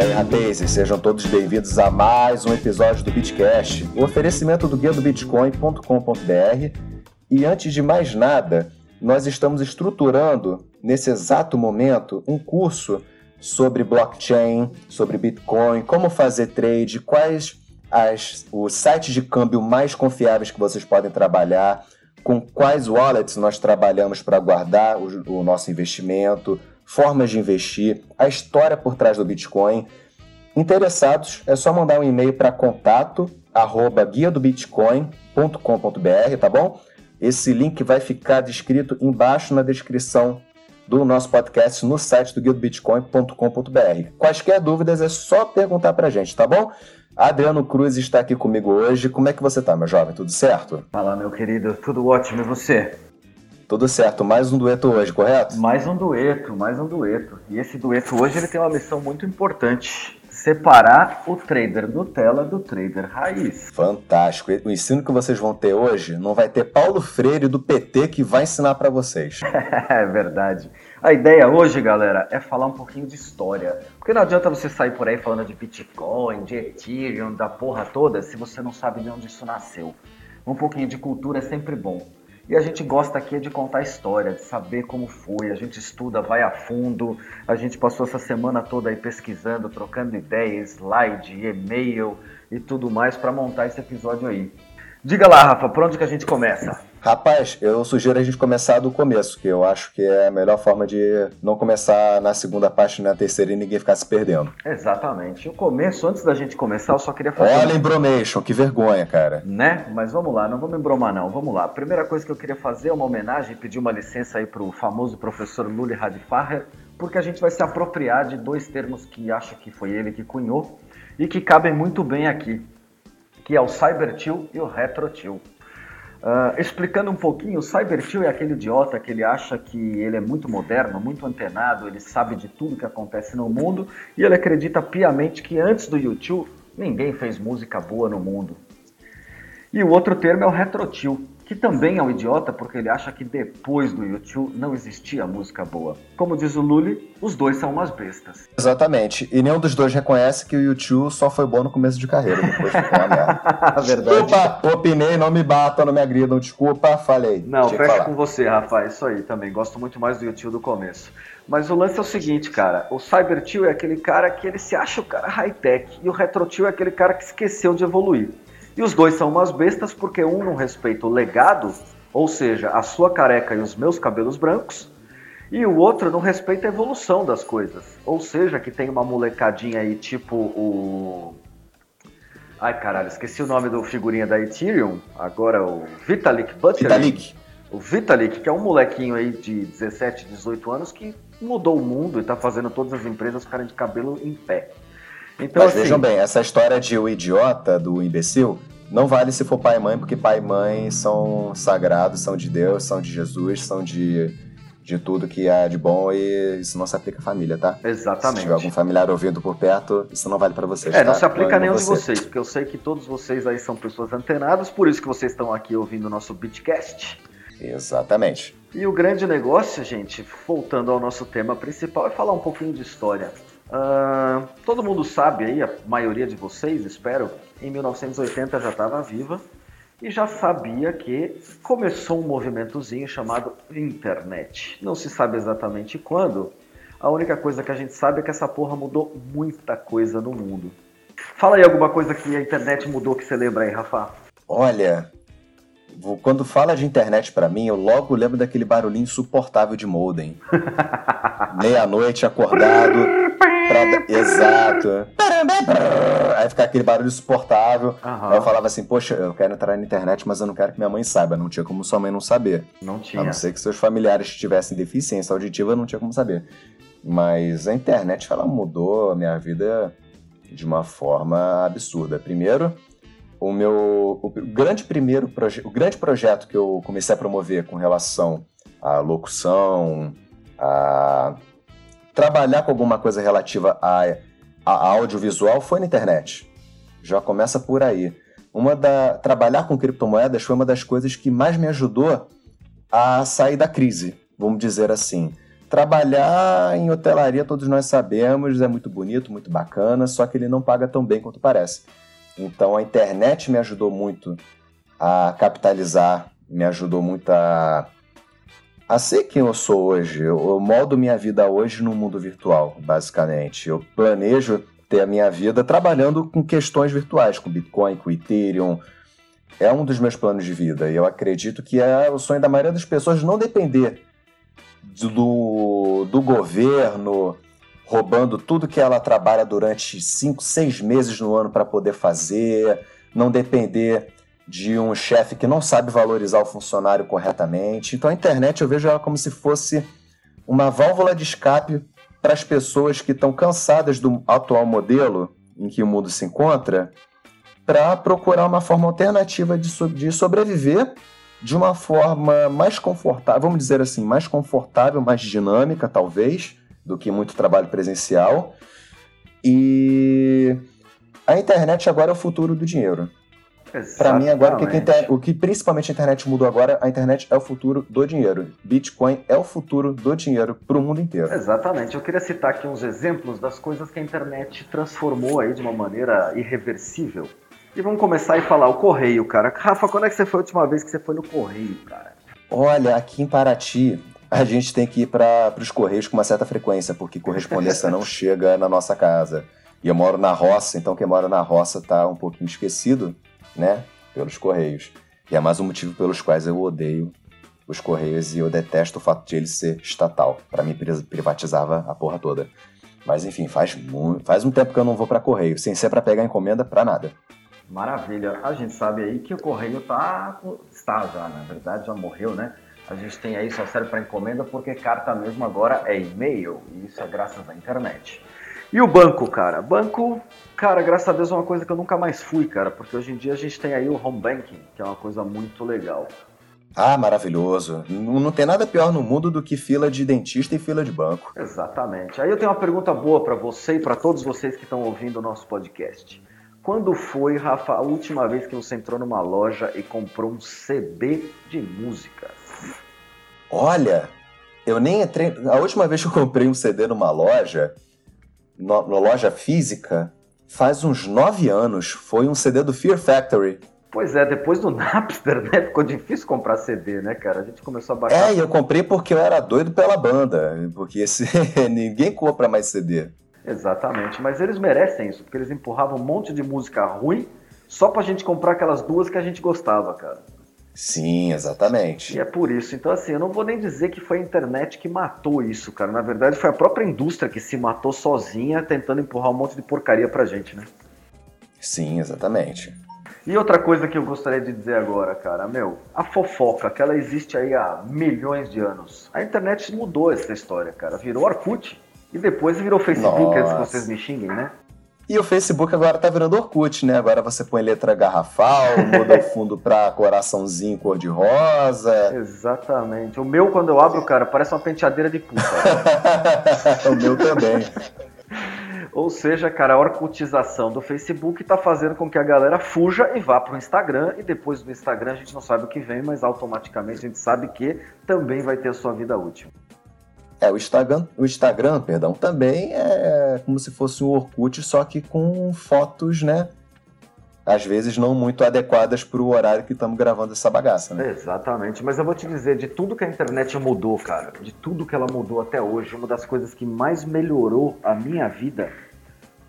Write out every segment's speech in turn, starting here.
E aí, rapazes, sejam todos bem-vindos a mais um episódio do Bitcast, o oferecimento do guia do bitcoin.com.br. E antes de mais nada, nós estamos estruturando, nesse exato momento, um curso sobre blockchain, sobre Bitcoin, como fazer trade, quais as, os sites de câmbio mais confiáveis que vocês podem trabalhar, com quais wallets nós trabalhamos para guardar o, o nosso investimento, formas de investir, a história por trás do Bitcoin. Interessados, é só mandar um e-mail para contato arroba guia do bitcoin.com.br, tá bom? Esse link vai ficar descrito embaixo na descrição do nosso podcast no site do guildobitcoin.com.br. Quaisquer dúvidas é só perguntar para a gente, tá bom? Adriano Cruz está aqui comigo hoje. Como é que você tá, meu jovem? Tudo certo? Fala, meu querido. Tudo ótimo. E você? Tudo certo. Mais um dueto hoje, correto? Mais um dueto, mais um dueto. E esse dueto hoje ele tem uma missão muito importante. Separar o trader Nutella do trader raiz. Fantástico. O ensino que vocês vão ter hoje não vai ter Paulo Freire do PT que vai ensinar para vocês. é verdade. A ideia hoje, galera, é falar um pouquinho de história. Porque não adianta você sair por aí falando de Bitcoin, de Ethereum, da porra toda, se você não sabe de onde isso nasceu. Um pouquinho de cultura é sempre bom. E a gente gosta aqui de contar história, de saber como foi. A gente estuda, vai a fundo. A gente passou essa semana toda aí pesquisando, trocando ideias, slide, e-mail e tudo mais para montar esse episódio aí. Diga lá, Rafa, por onde que a gente começa? Rapaz, eu sugiro a gente começar do começo, que eu acho que é a melhor forma de não começar na segunda parte, na terceira e ninguém ficar se perdendo. Exatamente. O começo, antes da gente começar, eu só queria fazer. Olha, embromation, que vergonha, cara. Né? Mas vamos lá, não vamos embromar, não. Vamos lá. A primeira coisa que eu queria fazer é uma homenagem, pedir uma licença aí pro famoso professor Luli Radfacher, porque a gente vai se apropriar de dois termos que acho que foi ele que cunhou e que cabem muito bem aqui, que é o Cybertil e o Retrotil. Uh, explicando um pouquinho, o Cybertil é aquele idiota que ele acha que ele é muito moderno, muito antenado, ele sabe de tudo que acontece no mundo e ele acredita piamente que antes do YouTube ninguém fez música boa no mundo. E o outro termo é o Retrotil, que também é um idiota porque ele acha que depois do YouTube não existia música boa. Como diz o Lully, os dois são umas bestas. Exatamente. E nenhum dos dois reconhece que o YouTube só foi bom no começo de carreira, depois ficou uma merda. Verdade. Desculpa, opinei, não me batam, não me agridam, desculpa, falei. Não, fecha com você, Rafa, isso aí também. Gosto muito mais do YouTube do começo. Mas o lance é o seguinte, cara, o Cybertil é aquele cara que ele se acha o cara high-tech e o Retrotil é aquele cara que esqueceu de evoluir. E os dois são umas bestas porque um não respeita o legado, ou seja, a sua careca e os meus cabelos brancos, e o outro não respeita a evolução das coisas. Ou seja, que tem uma molecadinha aí tipo o. Ai caralho, esqueci o nome do figurinha da Ethereum, agora o Vitalik Buterin. Vitalik. O Vitalik, que é um molequinho aí de 17, 18 anos que mudou o mundo e tá fazendo todas as empresas ficarem de cabelo em pé. Então, Mas assim, vejam bem, essa história de o idiota, do imbecil, não vale se for pai e mãe, porque pai e mãe são sagrados, são de Deus, são de Jesus, são de, de tudo que há de bom e isso não se aplica à família, tá? Exatamente. Se tiver algum familiar ouvindo por perto, isso não vale para vocês. É, não tá? se aplica a nenhum você. de vocês, porque eu sei que todos vocês aí são pessoas antenadas, por isso que vocês estão aqui ouvindo o nosso Bitcast. Exatamente. E o grande negócio, gente, voltando ao nosso tema principal, é falar um pouquinho de história. Uh, todo mundo sabe aí, a maioria de vocês, espero, em 1980 já estava viva e já sabia que começou um movimentozinho chamado internet. Não se sabe exatamente quando. A única coisa que a gente sabe é que essa porra mudou muita coisa no mundo. Fala aí alguma coisa que a internet mudou que você lembra aí, Rafa. Olha, quando fala de internet para mim, eu logo lembro daquele barulhinho insuportável de modem. Meia-noite acordado. Pra... Exato. Aí fica aquele barulho insuportável. Uhum. Aí eu falava assim, poxa, eu quero entrar na internet, mas eu não quero que minha mãe saiba. Não tinha como sua mãe não saber. Não tinha. A não ser que seus familiares tivessem deficiência auditiva, não tinha como saber. Mas a internet, ela mudou a minha vida de uma forma absurda. Primeiro, o meu o grande primeiro projeto, o grande projeto que eu comecei a promover com relação à locução, a trabalhar com alguma coisa relativa a, a audiovisual foi na internet. Já começa por aí. Uma da trabalhar com criptomoedas foi uma das coisas que mais me ajudou a sair da crise, vamos dizer assim. trabalhar em hotelaria, todos nós sabemos, é muito bonito, muito bacana, só que ele não paga tão bem quanto parece. Então a internet me ajudou muito a capitalizar, me ajudou muito a, a ser quem eu sou hoje. Eu, eu minha vida hoje no mundo virtual, basicamente. Eu planejo ter a minha vida trabalhando com questões virtuais, com Bitcoin, com Ethereum. É um dos meus planos de vida. E eu acredito que é o sonho da maioria das pessoas não depender do, do governo roubando tudo que ela trabalha durante cinco, seis meses no ano para poder fazer, não depender de um chefe que não sabe valorizar o funcionário corretamente. Então a internet eu vejo ela como se fosse uma válvula de escape para as pessoas que estão cansadas do atual modelo em que o mundo se encontra, para procurar uma forma alternativa de, so de sobreviver de uma forma mais confortável, vamos dizer assim, mais confortável, mais dinâmica, talvez, do que muito trabalho presencial. E a internet agora é o futuro do dinheiro. Para mim, agora, o que, o que principalmente a internet mudou agora, a internet é o futuro do dinheiro. Bitcoin é o futuro do dinheiro para o mundo inteiro. Exatamente. Eu queria citar aqui uns exemplos das coisas que a internet transformou aí de uma maneira irreversível. E vamos começar e falar o correio, cara. Rafa, quando é que você foi a última vez que você foi no correio, cara? Olha, aqui em Paraty, a gente tem que ir para os correios com uma certa frequência, porque correspondência não chega na nossa casa. E eu moro na roça, então quem mora na roça tá um pouquinho esquecido, né? Pelos correios. E é mais um motivo pelos quais eu odeio os correios e eu detesto o fato de ele ser estatal. Para mim, privatizava a porra toda. Mas enfim, faz, muito, faz um tempo que eu não vou para correio, sem ser para pegar encomenda para nada. Maravilha. A gente sabe aí que o correio tá, está já, na verdade, já morreu, né? A gente tem aí só serve para encomenda porque carta mesmo agora é e-mail e isso é graças à internet. E o banco, cara? Banco, cara, graças a Deus é uma coisa que eu nunca mais fui, cara, porque hoje em dia a gente tem aí o home banking, que é uma coisa muito legal. Ah, maravilhoso. Não, não tem nada pior no mundo do que fila de dentista e fila de banco. Exatamente. Aí eu tenho uma pergunta boa para você e para todos vocês que estão ouvindo o nosso podcast. Quando foi, Rafa, a última vez que você entrou numa loja e comprou um CD de música? Olha, eu nem entrei. A última vez que eu comprei um CD numa loja, numa loja física, faz uns nove anos. Foi um CD do Fear Factory. Pois é, depois do Napster, né? Ficou difícil comprar CD, né, cara? A gente começou a baixar. É, e eu comprei porque eu era doido pela banda. Porque esse... ninguém compra mais CD. Exatamente, mas eles merecem isso, porque eles empurravam um monte de música ruim só pra gente comprar aquelas duas que a gente gostava, cara. Sim, exatamente. E é por isso. Então, assim, eu não vou nem dizer que foi a internet que matou isso, cara. Na verdade, foi a própria indústria que se matou sozinha tentando empurrar um monte de porcaria pra gente, né? Sim, exatamente. E outra coisa que eu gostaria de dizer agora, cara, meu, a fofoca, que ela existe aí há milhões de anos. A internet mudou essa história, cara. Virou Orkut. E depois virou Facebook, Nossa. antes que vocês me xinguem, né? E o Facebook agora tá virando Orkut, né? Agora você põe letra garrafal, muda o fundo pra coraçãozinho cor-de-rosa. Exatamente. O meu, quando eu abro, cara, parece uma penteadeira de puta. o meu também. Ou seja, cara, a orcutização do Facebook está fazendo com que a galera fuja e vá para o Instagram. E depois do Instagram a gente não sabe o que vem, mas automaticamente a gente sabe que também vai ter a sua vida útil. É, o Instagram, o Instagram, perdão, também é como se fosse o Orkut, só que com fotos, né? Às vezes não muito adequadas para o horário que estamos gravando essa bagaça, né? Exatamente, mas eu vou te dizer, de tudo que a internet mudou, cara, de tudo que ela mudou até hoje, uma das coisas que mais melhorou a minha vida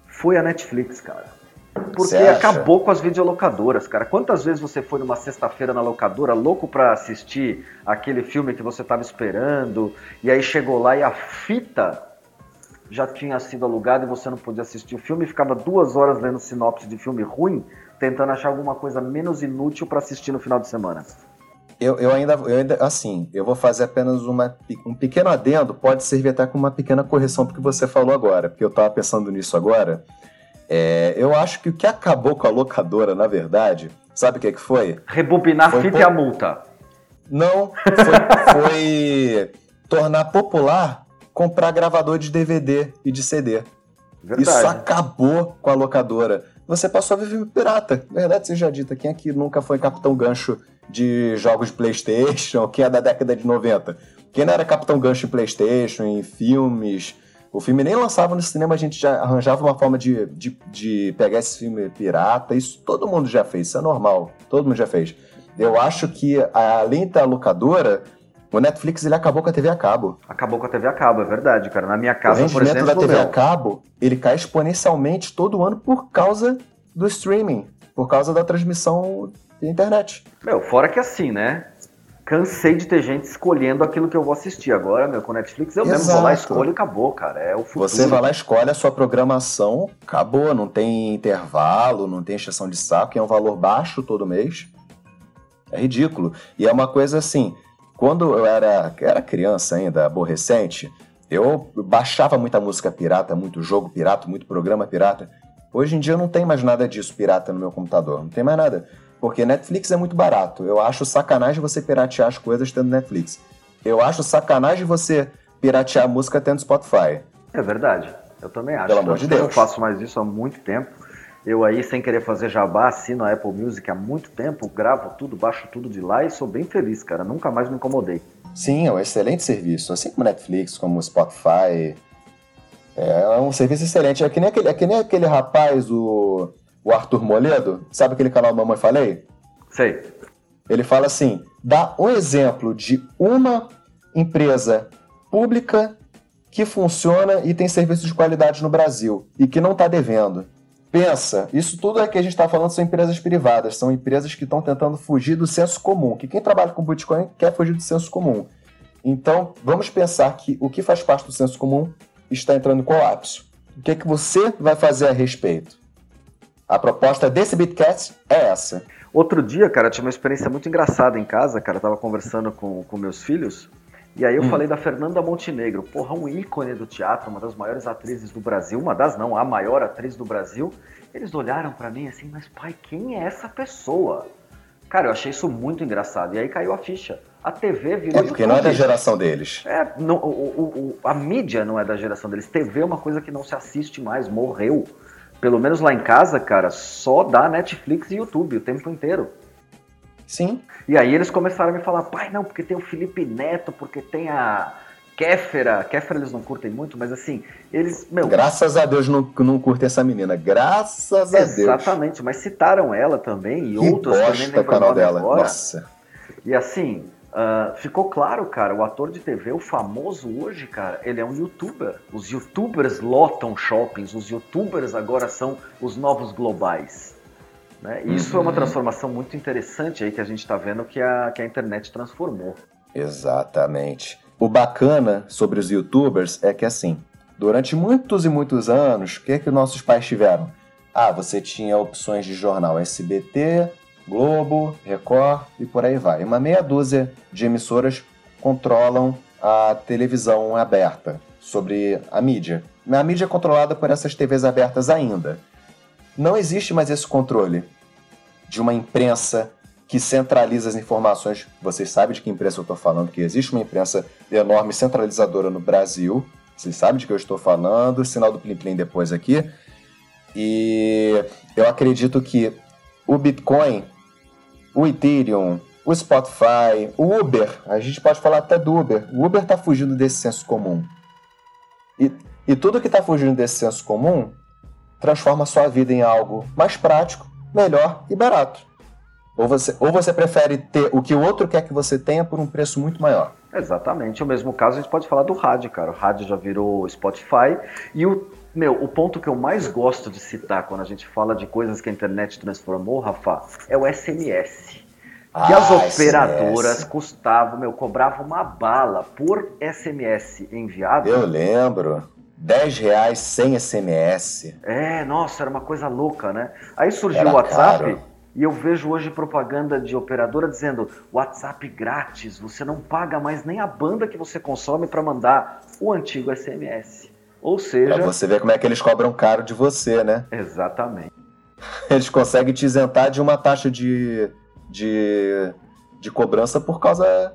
foi a Netflix, cara. Porque acabou com as videolocadoras, cara. Quantas vezes você foi numa sexta-feira na locadora, louco para assistir aquele filme que você tava esperando, e aí chegou lá e a fita já tinha sido alugada e você não podia assistir o filme e ficava duas horas lendo sinopse de filme ruim, tentando achar alguma coisa menos inútil para assistir no final de semana. Eu, eu, ainda, eu ainda, assim, eu vou fazer apenas uma, um pequeno adendo, pode servir até com uma pequena correção porque você falou agora, porque eu estava pensando nisso agora. É, eu acho que o que acabou com a locadora, na verdade, sabe o que, que foi? Rebobinar foi fita e a multa. Não, foi, foi tornar popular comprar gravador de DVD e de CD. Verdade. Isso acabou com a locadora. Você passou a viver pirata. Verdade seja dita, quem aqui nunca foi Capitão Gancho de jogos de Playstation, quem é da década de 90? Quem não era Capitão Gancho em Playstation, em filmes... O filme nem lançava no cinema, a gente já arranjava uma forma de, de, de pegar esse filme pirata. Isso todo mundo já fez, isso é normal. Todo mundo já fez. Eu acho que, além da locadora, o Netflix ele acabou com a TV a cabo. Acabou com a TV a cabo, é verdade, cara. Na minha casa, por exemplo, da TV meu... a cabo, ele cai exponencialmente todo ano por causa do streaming, por causa da transmissão da internet. Meu, fora que assim, né? Cansei de ter gente escolhendo aquilo que eu vou assistir. Agora, meu, com Netflix eu Exato. mesmo vou lá, escolho e acabou, cara. É o futuro. Você vai lá, escolhe a sua programação, acabou. Não tem intervalo, não tem exceção de saco, é um valor baixo todo mês. É ridículo. E é uma coisa assim, quando eu era, era criança ainda, aborrecente, eu baixava muita música pirata, muito jogo pirata, muito programa pirata. Hoje em dia não tem mais nada disso pirata no meu computador, não tem mais nada. Porque Netflix é muito barato. Eu acho sacanagem você piratear as coisas tendo Netflix. Eu acho sacanagem você piratear a música tendo Spotify. É verdade. Eu também acho. Pelo amor de Deus. Eu faço mais isso há muito tempo. Eu aí, sem querer fazer jabá, assino a Apple Music há muito tempo, gravo tudo, baixo tudo de lá e sou bem feliz, cara. Nunca mais me incomodei. Sim, é um excelente serviço. Assim como Netflix, como Spotify. É um serviço excelente. É que nem aquele, é que nem aquele rapaz, o, o Arthur Moledo. Sabe aquele canal Mamãe Falei? Sei. Ele fala assim: dá um exemplo de uma empresa pública que funciona e tem serviço de qualidade no Brasil e que não está devendo. Pensa, isso tudo é que a gente está falando são empresas privadas, são empresas que estão tentando fugir do senso comum, que quem trabalha com Bitcoin quer fugir do senso comum. Então, vamos pensar que o que faz parte do senso comum está entrando em colapso. O que, é que você vai fazer a respeito? A proposta desse Bitcast é essa. Outro dia, cara, eu tinha uma experiência muito engraçada em casa, cara. Eu tava conversando com, com meus filhos e aí eu hum. falei da Fernanda Montenegro, porra, um ícone do teatro, uma das maiores atrizes do Brasil, uma das não, a maior atriz do Brasil. Eles olharam para mim assim, mas pai, quem é essa pessoa? Cara, eu achei isso muito engraçado. E aí caiu a ficha. A TV virou. É porque não é da geração deles. É, não, o, o, a mídia não é da geração deles. TV é uma coisa que não se assiste mais, morreu. Pelo menos lá em casa, cara, só dá Netflix e YouTube o tempo inteiro. Sim. E aí eles começaram a me falar, pai, não, porque tem o Felipe Neto, porque tem a Kéfera. Kéfera eles não curtem muito, mas assim, eles. Meu, Graças a Deus não, não curtem essa menina. Graças a Deus. Exatamente, mas citaram ela também e que outros também. o canal dela. Agora. Nossa. E assim, Uh, ficou claro, cara, o ator de TV, o famoso hoje, cara, ele é um youtuber. Os youtubers lotam shoppings, os youtubers agora são os novos globais. Né? E isso uhum. é uma uhum. transformação muito interessante aí que a gente está vendo que a, que a internet transformou. Exatamente. O bacana sobre os youtubers é que assim, durante muitos e muitos anos, o que é que nossos pais tiveram? Ah, você tinha opções de jornal SBT, Globo, Record e por aí vai. Uma meia dúzia de emissoras controlam a televisão aberta sobre a mídia. A mídia é controlada por essas TVs abertas ainda não existe mais esse controle de uma imprensa que centraliza as informações. Vocês sabem de que imprensa eu estou falando, que existe uma imprensa enorme centralizadora no Brasil. Vocês sabem de que eu estou falando. Sinal do Plim Plim depois aqui. E eu acredito que o Bitcoin, o Ethereum, o Spotify, o Uber, a gente pode falar até do Uber. O Uber está fugindo desse senso comum. E, e tudo que está fugindo desse senso comum transforma sua vida em algo mais prático, melhor e barato. Ou você, ou você prefere ter o que o outro quer que você tenha por um preço muito maior. Exatamente. O mesmo caso a gente pode falar do rádio, cara. O rádio já virou Spotify. E o, meu, o ponto que eu mais gosto de citar quando a gente fala de coisas que a internet transformou, Rafa, é o SMS. Que ah, as operadoras SMS. custavam, meu, cobravam uma bala por SMS enviado. Eu lembro. 10 reais sem SMS. É, nossa, era uma coisa louca, né? Aí surgiu era o WhatsApp caro. e eu vejo hoje propaganda de operadora dizendo WhatsApp grátis, você não paga mais nem a banda que você consome para mandar o antigo SMS. Ou seja. Pra você ver como é que eles cobram caro de você, né? Exatamente. Eles conseguem te isentar de uma taxa de, de, de cobrança por causa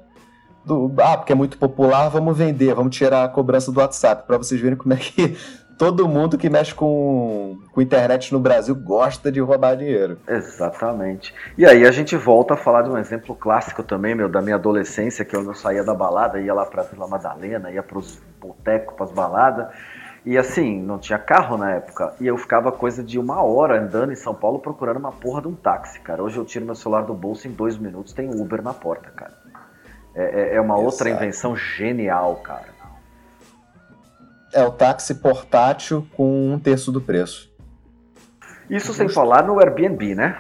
do, ah, porque é muito popular, vamos vender, vamos tirar a cobrança do WhatsApp, para vocês verem como é que todo mundo que mexe com, com internet no Brasil gosta de roubar dinheiro. Exatamente. E aí a gente volta a falar de um exemplo clássico também, meu, da minha adolescência, que eu saía da balada, ia lá pra Vila Madalena, ia pros botecos, pras baladas. E assim, não tinha carro na época. E eu ficava coisa de uma hora andando em São Paulo procurando uma porra de um táxi, cara. Hoje eu tiro meu celular do bolso em dois minutos, tem Uber na porta, cara. É, é, é uma outra invenção genial, cara. É o táxi portátil com um terço do preço. Isso sem falar no Airbnb, né?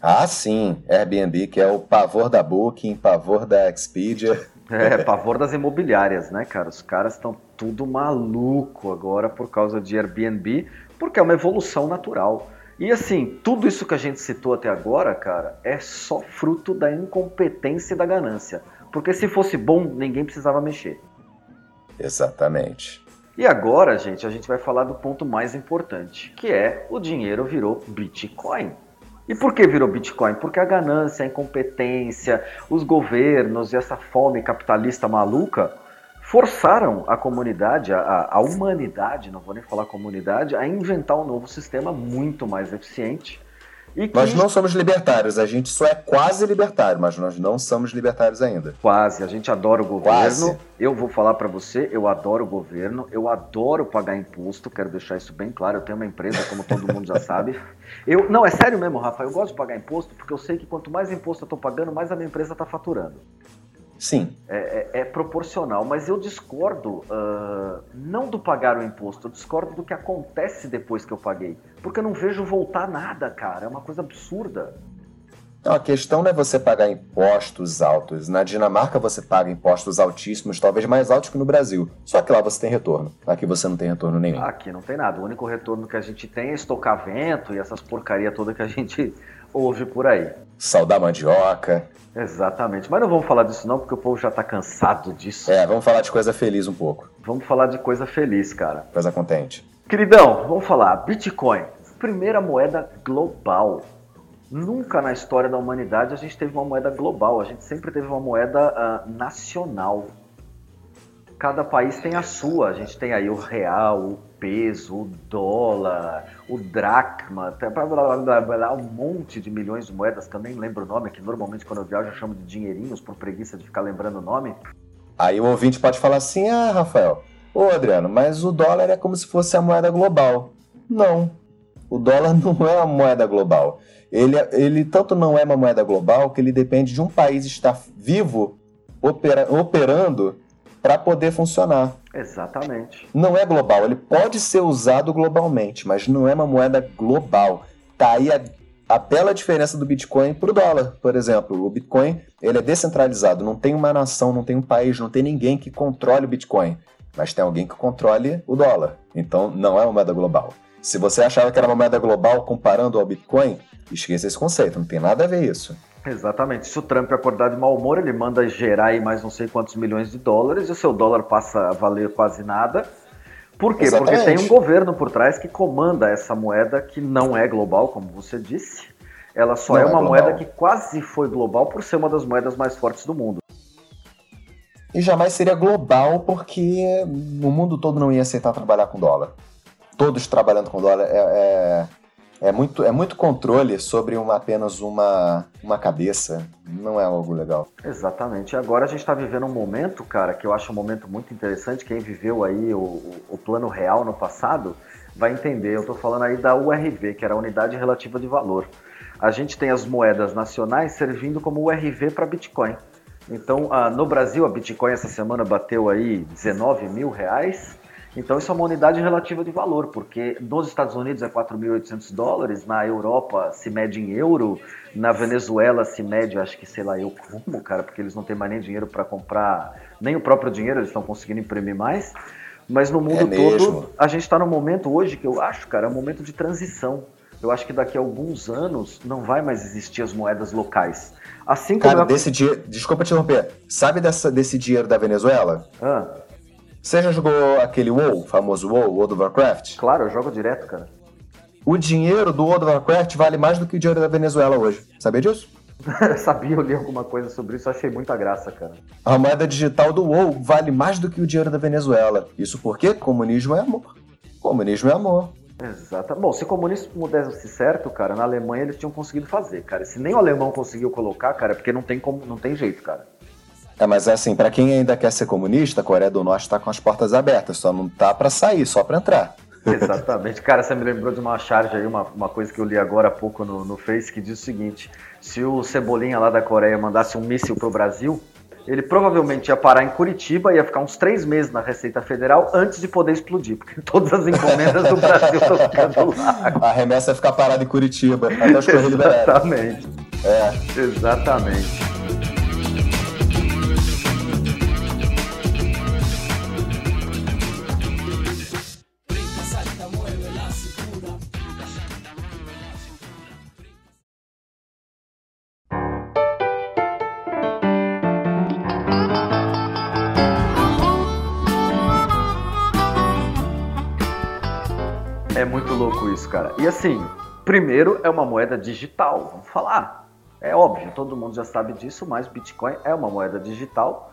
Ah, sim. Airbnb, que é o pavor da Booking, pavor da Expedia. É, pavor das imobiliárias, né, cara? Os caras estão tudo maluco agora por causa de Airbnb, porque é uma evolução natural. E assim, tudo isso que a gente citou até agora, cara, é só fruto da incompetência e da ganância. Porque se fosse bom, ninguém precisava mexer. Exatamente. E agora, gente, a gente vai falar do ponto mais importante, que é o dinheiro virou Bitcoin. E por que virou Bitcoin? Porque a ganância, a incompetência, os governos e essa fome capitalista maluca forçaram a comunidade, a, a humanidade, não vou nem falar comunidade, a inventar um novo sistema muito mais eficiente que... Nós não somos libertários, a gente só é quase libertário, mas nós não somos libertários ainda. Quase, a gente adora o governo. Quase. Eu vou falar para você, eu adoro o governo, eu adoro pagar imposto, quero deixar isso bem claro. Eu tenho uma empresa, como todo mundo já sabe. Eu, não, é sério mesmo, Rafa, eu gosto de pagar imposto porque eu sei que quanto mais imposto eu tô pagando, mais a minha empresa está faturando. Sim. É, é, é, proporcional, mas eu discordo uh, não do pagar o imposto, eu discordo do que acontece depois que eu paguei. Porque eu não vejo voltar nada, cara. É uma coisa absurda. Não, a questão não é você pagar impostos altos. Na Dinamarca você paga impostos altíssimos, talvez mais altos que no Brasil. Só que lá você tem retorno. Aqui você não tem retorno nenhum. Aqui não tem nada. O único retorno que a gente tem é estocar vento e essas porcaria toda que a gente ouve por aí. Saudar mandioca. Exatamente. Mas não vamos falar disso não, porque o povo já tá cansado disso. É, vamos falar de coisa feliz um pouco. Vamos falar de coisa feliz, cara. Coisa contente. Queridão, vamos falar. Bitcoin, primeira moeda global. Nunca na história da humanidade a gente teve uma moeda global, a gente sempre teve uma moeda uh, nacional. Cada país tem a sua, a gente tem aí o real, peso, o dólar, o dracma, um monte de milhões de moedas que eu nem lembro o nome, que normalmente quando eu viajo eu chamo de dinheirinhos por preguiça de ficar lembrando o nome. Aí o ouvinte pode falar assim: ah, Rafael, ô Adriano, mas o dólar é como se fosse a moeda global. Não, o dólar não é uma moeda global. Ele, ele tanto não é uma moeda global que ele depende de um país estar vivo, opera, operando para poder funcionar. Exatamente. Não é global, ele pode ser usado globalmente, mas não é uma moeda global. Tá aí a, a bela diferença do Bitcoin para o dólar, por exemplo. O Bitcoin ele é descentralizado, não tem uma nação, não tem um país, não tem ninguém que controle o Bitcoin, mas tem alguém que controle o dólar. Então não é uma moeda global. Se você achava que era uma moeda global comparando ao Bitcoin, esqueça esse conceito, não tem nada a ver isso. Exatamente. Se o Trump acordar de mau humor, ele manda gerar aí mais não sei quantos milhões de dólares e o seu dólar passa a valer quase nada. Por quê? Exatamente. Porque tem um governo por trás que comanda essa moeda que não é global, como você disse. Ela só não é uma é moeda que quase foi global por ser uma das moedas mais fortes do mundo. E jamais seria global porque o mundo todo não ia aceitar trabalhar com dólar. Todos trabalhando com dólar é, é é muito, é muito controle sobre uma, apenas uma, uma cabeça. Não é algo legal. Exatamente. Agora a gente está vivendo um momento, cara, que eu acho um momento muito interessante. Quem viveu aí o, o plano real no passado vai entender. Eu estou falando aí da URV, que era a Unidade Relativa de Valor. A gente tem as moedas nacionais servindo como URV para Bitcoin. Então, ah, no Brasil, a Bitcoin essa semana bateu aí 19 mil reais. Então isso é uma unidade relativa de valor, porque nos Estados Unidos é 4.800 dólares, na Europa se mede em euro, na Venezuela se mede, acho que sei lá eu como, cara, porque eles não têm mais nem dinheiro para comprar, nem o próprio dinheiro, eles estão conseguindo imprimir mais. Mas no mundo é todo, a gente está num momento hoje que eu acho, cara, é um momento de transição. Eu acho que daqui a alguns anos não vai mais existir as moedas locais. Assim como. Cara, eu... desse dia. Desculpa te interromper. Sabe dessa, desse dinheiro da Venezuela? Ah. Você já jogou aquele WoW, famoso WoW, World of Warcraft? Claro, eu jogo direto, cara. O dinheiro do World of Warcraft vale mais do que o dinheiro da Venezuela hoje. Sabia disso? Sabia, eu li alguma coisa sobre isso, achei muita graça, cara. A moeda digital do WoW vale mais do que o dinheiro da Venezuela. Isso porque comunismo é amor. Comunismo é amor. Exato. Bom, se o comunismo desse certo, cara, na Alemanha eles tinham conseguido fazer, cara. Se nem o alemão conseguiu colocar, cara, é porque não tem como, não tem jeito, cara. É, mas é assim, para quem ainda quer ser comunista, a Coreia do Norte tá com as portas abertas, só não tá para sair, só para entrar. Exatamente. Cara, você me lembrou de uma charge aí, uma, uma coisa que eu li agora há pouco no, no Face, que diz o seguinte: se o Cebolinha lá da Coreia mandasse um míssil pro Brasil, ele provavelmente ia parar em Curitiba, ia ficar uns três meses na Receita Federal antes de poder explodir, porque todas as encomendas do Brasil estão ficando lá. A remessa ia ficar parada em Curitiba, até os Exatamente. É. Exatamente. Isso, cara. E assim, primeiro é uma moeda digital, vamos falar. É óbvio, todo mundo já sabe disso, mas Bitcoin é uma moeda digital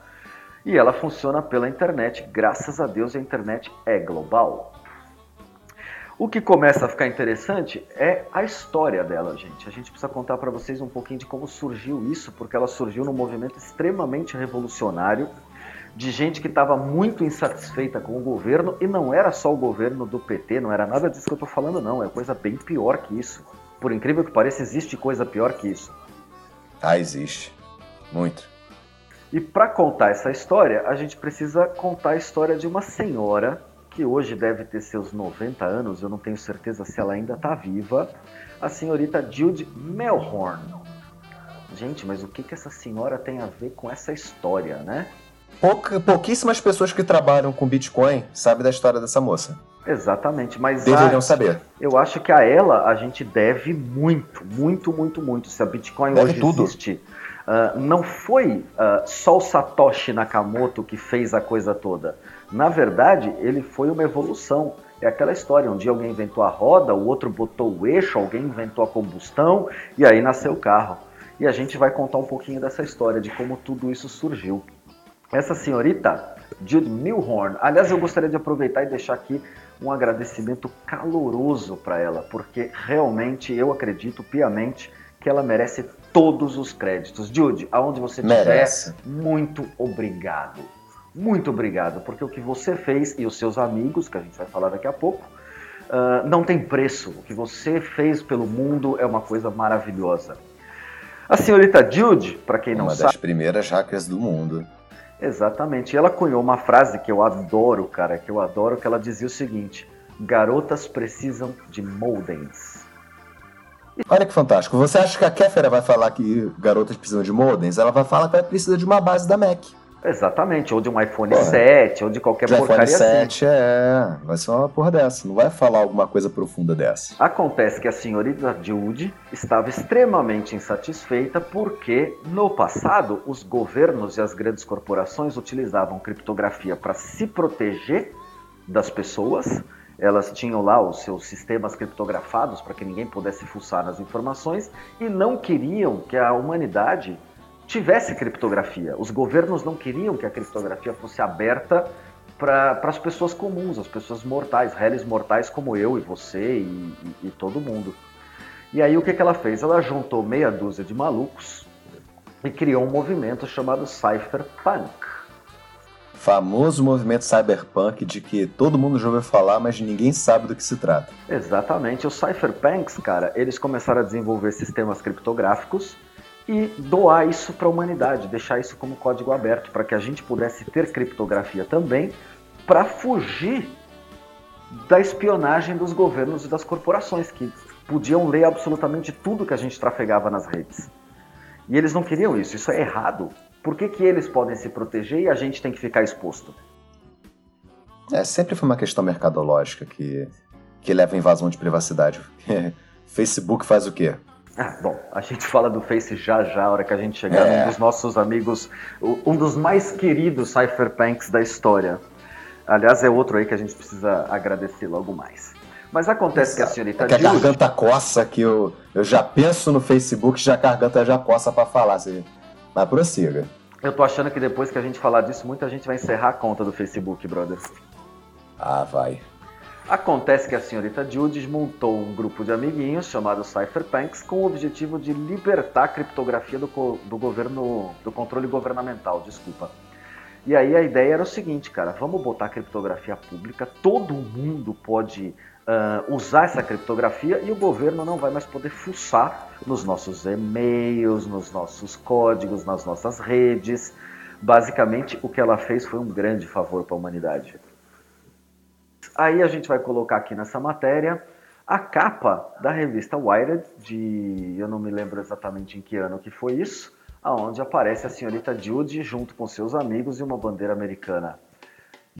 e ela funciona pela internet. Graças a Deus a internet é global. O que começa a ficar interessante é a história dela, gente. A gente precisa contar para vocês um pouquinho de como surgiu isso, porque ela surgiu num movimento extremamente revolucionário de gente que estava muito insatisfeita com o governo e não era só o governo do PT, não era nada disso que eu estou falando, não. É coisa bem pior que isso. Por incrível que pareça, existe coisa pior que isso. Ah, existe. Muito. E para contar essa história, a gente precisa contar a história de uma senhora que hoje deve ter seus 90 anos, eu não tenho certeza se ela ainda está viva, a senhorita Jude Melhorn. Gente, mas o que, que essa senhora tem a ver com essa história, né? Pouca, pouquíssimas pessoas que trabalham com Bitcoin sabem da história dessa moça. Exatamente, mas deveriam a, saber. Eu acho que a ela a gente deve muito, muito, muito, muito. Se a Bitcoin deve hoje tudo. existe, uh, não foi uh, só o Satoshi Nakamoto que fez a coisa toda. Na verdade, ele foi uma evolução. É aquela história, um dia alguém inventou a roda, o outro botou o eixo, alguém inventou a combustão e aí nasceu o carro. E a gente vai contar um pouquinho dessa história, de como tudo isso surgiu. Essa senhorita, Jude Milhorn, aliás, eu gostaria de aproveitar e deixar aqui um agradecimento caloroso para ela, porque realmente eu acredito piamente que ela merece todos os créditos. Jude, aonde você estiver, muito obrigado. Muito obrigado, porque o que você fez e os seus amigos, que a gente vai falar daqui a pouco, uh, não tem preço. O que você fez pelo mundo é uma coisa maravilhosa. A senhorita Jude, para quem não uma sabe. Uma das primeiras hackers do mundo. Exatamente. E ela cunhou uma frase que eu adoro, cara, que eu adoro, que ela dizia o seguinte: garotas precisam de modems. Olha que fantástico. Você acha que a Kéfera vai falar que garotas precisam de modems? Ela vai falar que ela precisa de uma base da Mac. Exatamente, ou de um iPhone 7, ou de qualquer de porcaria iPhone 7, assim. é, vai ser uma porra dessa, não vai falar alguma coisa profunda dessa. Acontece que a senhorita Jude estava extremamente insatisfeita porque, no passado, os governos e as grandes corporações utilizavam criptografia para se proteger das pessoas, elas tinham lá os seus sistemas criptografados para que ninguém pudesse fuçar nas informações e não queriam que a humanidade tivesse criptografia. Os governos não queriam que a criptografia fosse aberta para as pessoas comuns, as pessoas mortais, réis mortais como eu e você e, e, e todo mundo. E aí o que, que ela fez? Ela juntou meia dúzia de malucos e criou um movimento chamado Cypherpunk. Famoso movimento cyberpunk de que todo mundo já ouviu falar, mas ninguém sabe do que se trata. Exatamente. Os cypherpunks, cara, eles começaram a desenvolver sistemas criptográficos e doar isso para a humanidade, deixar isso como código aberto, para que a gente pudesse ter criptografia também, para fugir da espionagem dos governos e das corporações, que podiam ler absolutamente tudo que a gente trafegava nas redes. E eles não queriam isso, isso é errado. Por que, que eles podem se proteger e a gente tem que ficar exposto? É, sempre foi uma questão mercadológica que, que leva à invasão de privacidade. Facebook faz o quê? Ah, bom, a gente fala do Face já já, a hora que a gente chegar é. um dos nossos amigos, um dos mais queridos cypherpunks da história. Aliás, é outro aí que a gente precisa agradecer logo mais. Mas acontece Exato. que a senhorita é que a garganta coça, que eu, eu já penso no Facebook, já a garganta já coça para falar. Assim. Mas prossiga. Eu tô achando que depois que a gente falar disso, muita gente vai encerrar a conta do Facebook, brother. Ah, vai. Acontece que a senhorita Judy montou um grupo de amiguinhos chamado Cypherpunks com o objetivo de libertar a criptografia do, do governo, do controle governamental, desculpa. E aí a ideia era o seguinte, cara, vamos botar criptografia pública, todo mundo pode uh, usar essa criptografia e o governo não vai mais poder fuçar nos nossos e-mails, nos nossos códigos, nas nossas redes. Basicamente, o que ela fez foi um grande favor para a humanidade. Aí a gente vai colocar aqui nessa matéria a capa da revista Wired, de eu não me lembro exatamente em que ano que foi isso, aonde aparece a senhorita Judy junto com seus amigos e uma bandeira americana.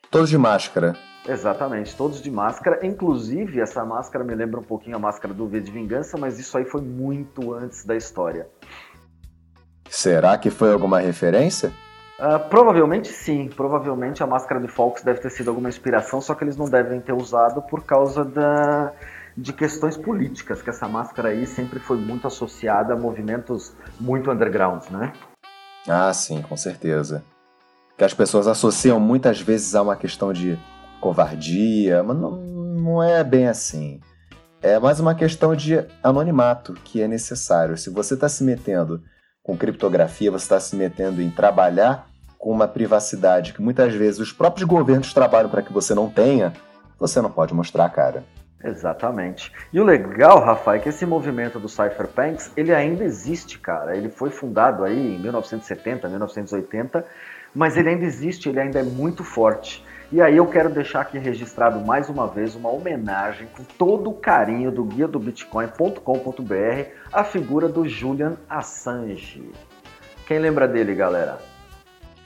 Todos de máscara. Exatamente, todos de máscara. Inclusive, essa máscara me lembra um pouquinho a máscara do V de Vingança, mas isso aí foi muito antes da história. Será que foi alguma referência? Uh, provavelmente sim, provavelmente a máscara de Fox deve ter sido alguma inspiração, só que eles não devem ter usado por causa da, de questões políticas, que essa máscara aí sempre foi muito associada a movimentos muito undergrounds, né? Ah, sim, com certeza. Que as pessoas associam muitas vezes a uma questão de covardia, mas não, não é bem assim. É mais uma questão de anonimato que é necessário. Se você está se metendo com criptografia, você está se metendo em trabalhar com uma privacidade que muitas vezes os próprios governos trabalham para que você não tenha, você não pode mostrar a cara. Exatamente. E o legal, Rafa, é que esse movimento do Cypherpunks, ele ainda existe, cara. Ele foi fundado aí em 1970, 1980, mas ele ainda existe, ele ainda é muito forte. E aí eu quero deixar aqui registrado mais uma vez uma homenagem com todo o carinho do guia do bitcoin.com.br à figura do Julian Assange. Quem lembra dele, galera?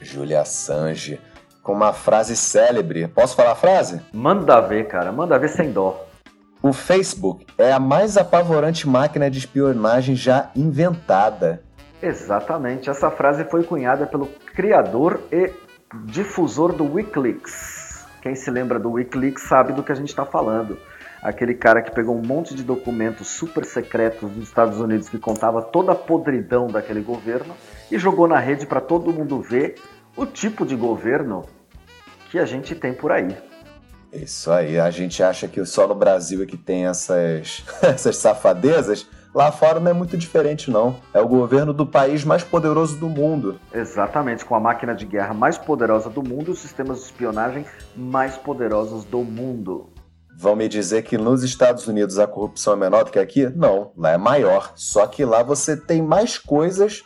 Julia Assange, com uma frase célebre. Posso falar a frase? Manda ver, cara, manda ver sem dó. O Facebook é a mais apavorante máquina de espionagem já inventada. Exatamente, essa frase foi cunhada pelo criador e difusor do Wikileaks. Quem se lembra do Wikileaks sabe do que a gente está falando. Aquele cara que pegou um monte de documentos super secretos dos Estados Unidos que contava toda a podridão daquele governo e jogou na rede para todo mundo ver o tipo de governo que a gente tem por aí. Isso aí, a gente acha que só no Brasil é que tem essas, essas safadezas. Lá fora não é muito diferente, não. É o governo do país mais poderoso do mundo. Exatamente, com a máquina de guerra mais poderosa do mundo e os sistemas de espionagem mais poderosos do mundo. Vão me dizer que nos Estados Unidos a corrupção é menor do que aqui? Não, lá é maior. Só que lá você tem mais coisas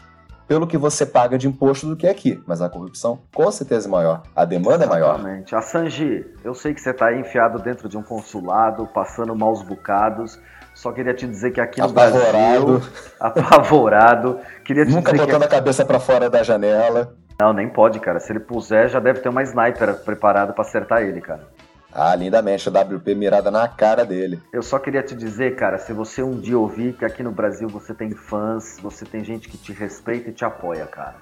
pelo que você paga de imposto do que aqui. Mas a corrupção, com certeza, é maior. A demanda Exatamente. é maior. Exatamente. Assange, eu sei que você está aí enfiado dentro de um consulado, passando maus bocados. Só queria te dizer que aqui no apavorado. Brasil, apavorado, queria te nunca botando que... a cabeça para fora da janela. Não, nem pode, cara. Se ele puser, já deve ter uma sniper preparado para acertar ele, cara. Ah, lindamente, a WP mirada na cara dele. Eu só queria te dizer, cara, se você um dia ouvir que aqui no Brasil você tem fãs, você tem gente que te respeita e te apoia, cara.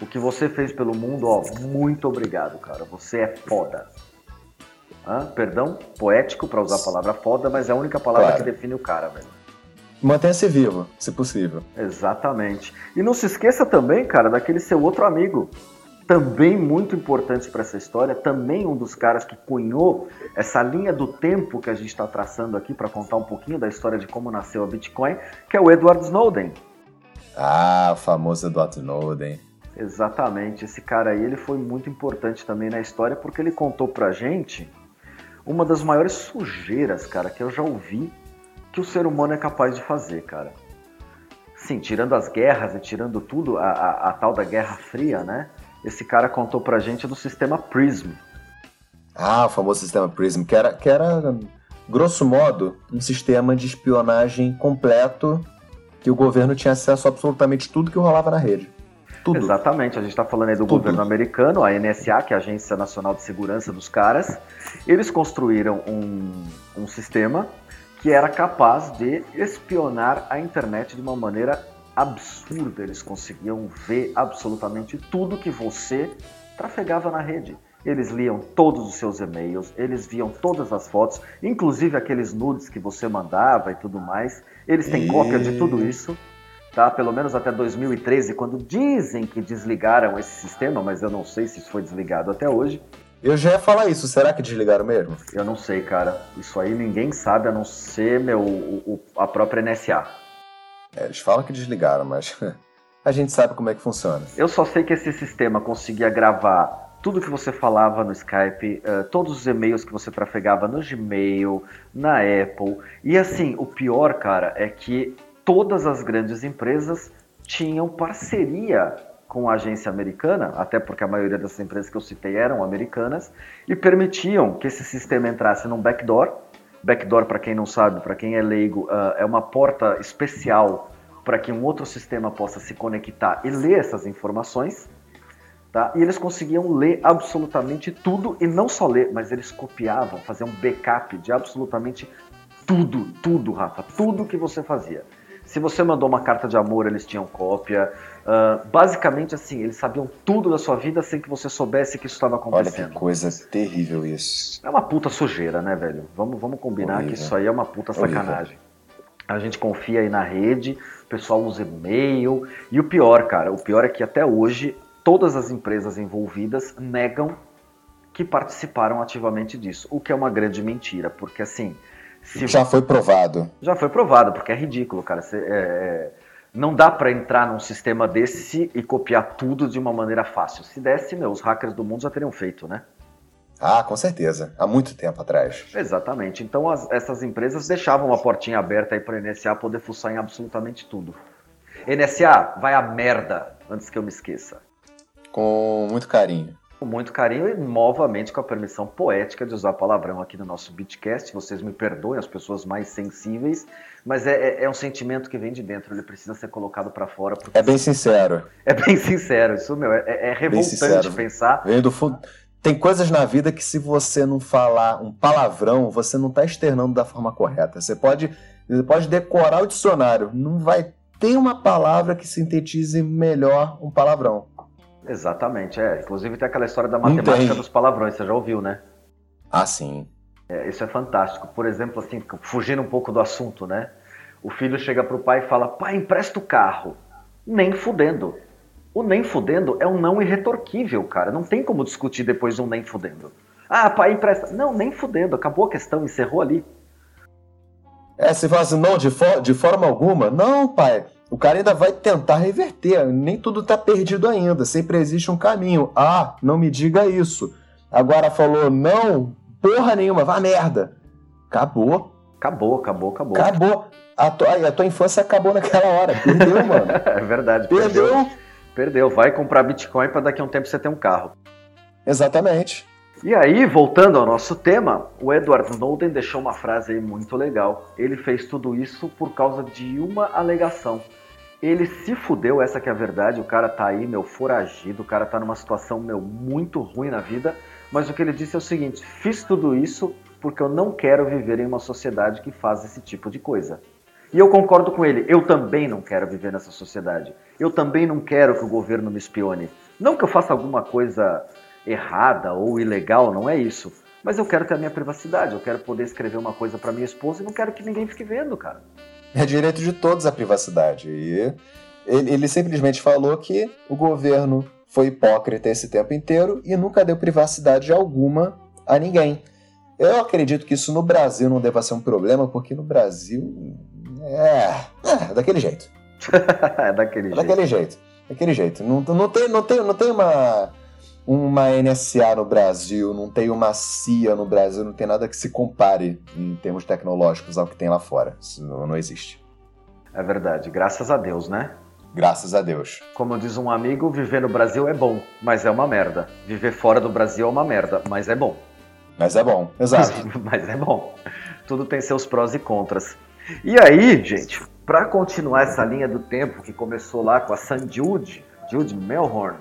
O que você fez pelo mundo, ó, muito obrigado, cara. Você é foda. Hã? Perdão, poético para usar a palavra foda, mas é a única palavra claro. que define o cara, velho. Mantenha-se vivo, se possível. Exatamente. E não se esqueça também, cara, daquele seu outro amigo, também muito importante para essa história, também um dos caras que cunhou essa linha do tempo que a gente está traçando aqui para contar um pouquinho da história de como nasceu a Bitcoin, que é o Edward Snowden. Ah, o famoso Edward Snowden. Exatamente, esse cara aí ele foi muito importante também na história porque ele contou pra gente uma das maiores sujeiras, cara, que eu já ouvi que o ser humano é capaz de fazer, cara. Sim, tirando as guerras e tirando tudo, a, a, a tal da Guerra Fria, né? Esse cara contou pra gente do sistema PRISM. Ah, o famoso sistema PRISM, que era, que era, grosso modo, um sistema de espionagem completo que o governo tinha acesso a absolutamente tudo que rolava na rede. Tudo. Exatamente, a gente está falando aí do tudo. governo americano, a NSA, que é a Agência Nacional de Segurança dos caras. Eles construíram um, um sistema que era capaz de espionar a internet de uma maneira absurda. Eles conseguiam ver absolutamente tudo que você trafegava na rede. Eles liam todos os seus e-mails, eles viam todas as fotos, inclusive aqueles nudes que você mandava e tudo mais. Eles têm e... cópia de tudo isso, tá? Pelo menos até 2013, quando dizem que desligaram esse sistema, mas eu não sei se isso foi desligado até hoje. Eu já ia falar isso, será que desligaram mesmo? Eu não sei, cara. Isso aí ninguém sabe a não ser meu, o, o, a própria NSA. É, eles falam que desligaram, mas a gente sabe como é que funciona. Eu só sei que esse sistema conseguia gravar tudo que você falava no Skype, uh, todos os e-mails que você trafegava no Gmail, na Apple. E assim, o pior, cara, é que todas as grandes empresas tinham parceria com a agência americana, até porque a maioria das empresas que eu citei eram americanas, e permitiam que esse sistema entrasse num backdoor. Backdoor, para quem não sabe, para quem é leigo, uh, é uma porta especial para que um outro sistema possa se conectar e ler essas informações. Tá? E eles conseguiam ler absolutamente tudo, e não só ler, mas eles copiavam, faziam backup de absolutamente tudo, tudo, Rafa, tudo que você fazia. Se você mandou uma carta de amor, eles tinham cópia. Uh, basicamente, assim, eles sabiam tudo da sua vida sem que você soubesse que isso estava acontecendo. Olha que coisa terrível isso. É uma puta sujeira, né, velho? Vamos, vamos combinar Horrível. que isso aí é uma puta sacanagem. Horrível. A gente confia aí na rede, o pessoal usa e-mail. E o pior, cara, o pior é que até hoje todas as empresas envolvidas negam que participaram ativamente disso, o que é uma grande mentira, porque assim. já foi provado. Já foi provado, porque é ridículo, cara. Cê, é, é, não dá para entrar num sistema desse e copiar tudo de uma maneira fácil. Se desse, meu, os hackers do mundo já teriam feito, né? Ah, com certeza. Há muito tempo atrás. Exatamente. Então as, essas empresas deixavam uma portinha aberta aí para a NSA poder fuçar em absolutamente tudo. NSA, vai a merda, antes que eu me esqueça. Com muito carinho. Com muito carinho e novamente com a permissão poética de usar palavrão aqui no nosso Beatcast. Vocês me perdoem, as pessoas mais sensíveis, mas é, é, é um sentimento que vem de dentro, ele precisa ser colocado para fora. É bem sincero. É bem sincero, isso, meu, é, é revoltante pensar. Vem do fundo. Tem coisas na vida que se você não falar um palavrão, você não está externando da forma correta. Você pode, você pode decorar o dicionário, não vai ter uma palavra que sintetize melhor um palavrão. Exatamente, é. Inclusive tem aquela história da matemática dos palavrões, você já ouviu, né? Ah, sim. É, isso é fantástico. Por exemplo, assim, fugindo um pouco do assunto, né? O filho chega pro pai e fala: pai, empresta o carro. Nem fudendo. O nem fudendo é um não irretorquível, cara. Não tem como discutir depois de um nem fudendo. Ah, pai, empresta. Não, nem fudendo. Acabou a questão, encerrou ali. É, você fala assim, não, de, de forma alguma. Não, pai. O cara ainda vai tentar reverter. Nem tudo está perdido ainda. Sempre existe um caminho. Ah, não me diga isso. Agora falou não, porra nenhuma, vá merda. Acabou. Acabou, acabou, acabou. Acabou. A tua, a tua infância acabou naquela hora. Perdeu, mano. é verdade. Perdeu. Perdeu. perdeu. Vai comprar Bitcoin para daqui a um tempo você ter um carro. Exatamente. E aí, voltando ao nosso tema, o Edward Snowden deixou uma frase aí muito legal. Ele fez tudo isso por causa de uma alegação. Ele se fudeu, essa que é a verdade. O cara tá aí, meu, foragido. O cara tá numa situação, meu, muito ruim na vida. Mas o que ele disse é o seguinte: fiz tudo isso porque eu não quero viver em uma sociedade que faz esse tipo de coisa. E eu concordo com ele. Eu também não quero viver nessa sociedade. Eu também não quero que o governo me espione. Não que eu faça alguma coisa errada ou ilegal, não é isso. Mas eu quero ter a minha privacidade. Eu quero poder escrever uma coisa para minha esposa e não quero que ninguém fique vendo, cara. É direito de todos a privacidade. E ele, ele simplesmente falou que o governo foi hipócrita esse tempo inteiro e nunca deu privacidade alguma a ninguém. Eu acredito que isso no Brasil não deva ser um problema, porque no Brasil é, é daquele jeito. é daquele é jeito. Daquele jeito. Daquele jeito. Não, não, tem, não, tem, não tem uma uma NSA no Brasil, não tem uma CIA no Brasil, não tem nada que se compare em termos tecnológicos ao que tem lá fora. Isso não, não existe. É verdade, graças a Deus, né? Graças a Deus. Como diz um amigo, viver no Brasil é bom, mas é uma merda. Viver fora do Brasil é uma merda, mas é bom. Mas é bom, exato. mas é bom. Tudo tem seus prós e contras. E aí, gente, para continuar essa linha do tempo que começou lá com a San Jude, Jude Melhorn,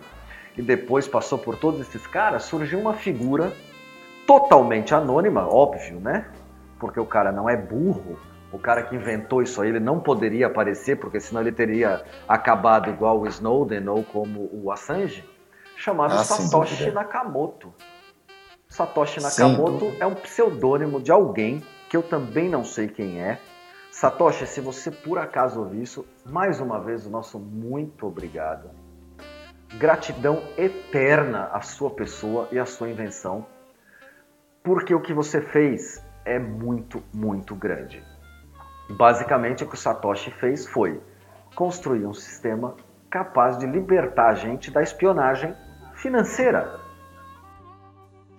e depois passou por todos esses caras, surgiu uma figura totalmente anônima, óbvio, né? Porque o cara não é burro, o cara que inventou isso aí, ele não poderia aparecer, porque senão ele teria acabado igual o Snowden ou como o Assange, chamado ah, Satoshi Nakamoto. Satoshi Nakamoto é um pseudônimo de alguém que eu também não sei quem é. Satoshi, se você por acaso ouvir isso, mais uma vez o nosso muito obrigado gratidão eterna à sua pessoa e à sua invenção. Porque o que você fez é muito, muito grande. Basicamente, o que o Satoshi fez foi construir um sistema capaz de libertar a gente da espionagem financeira.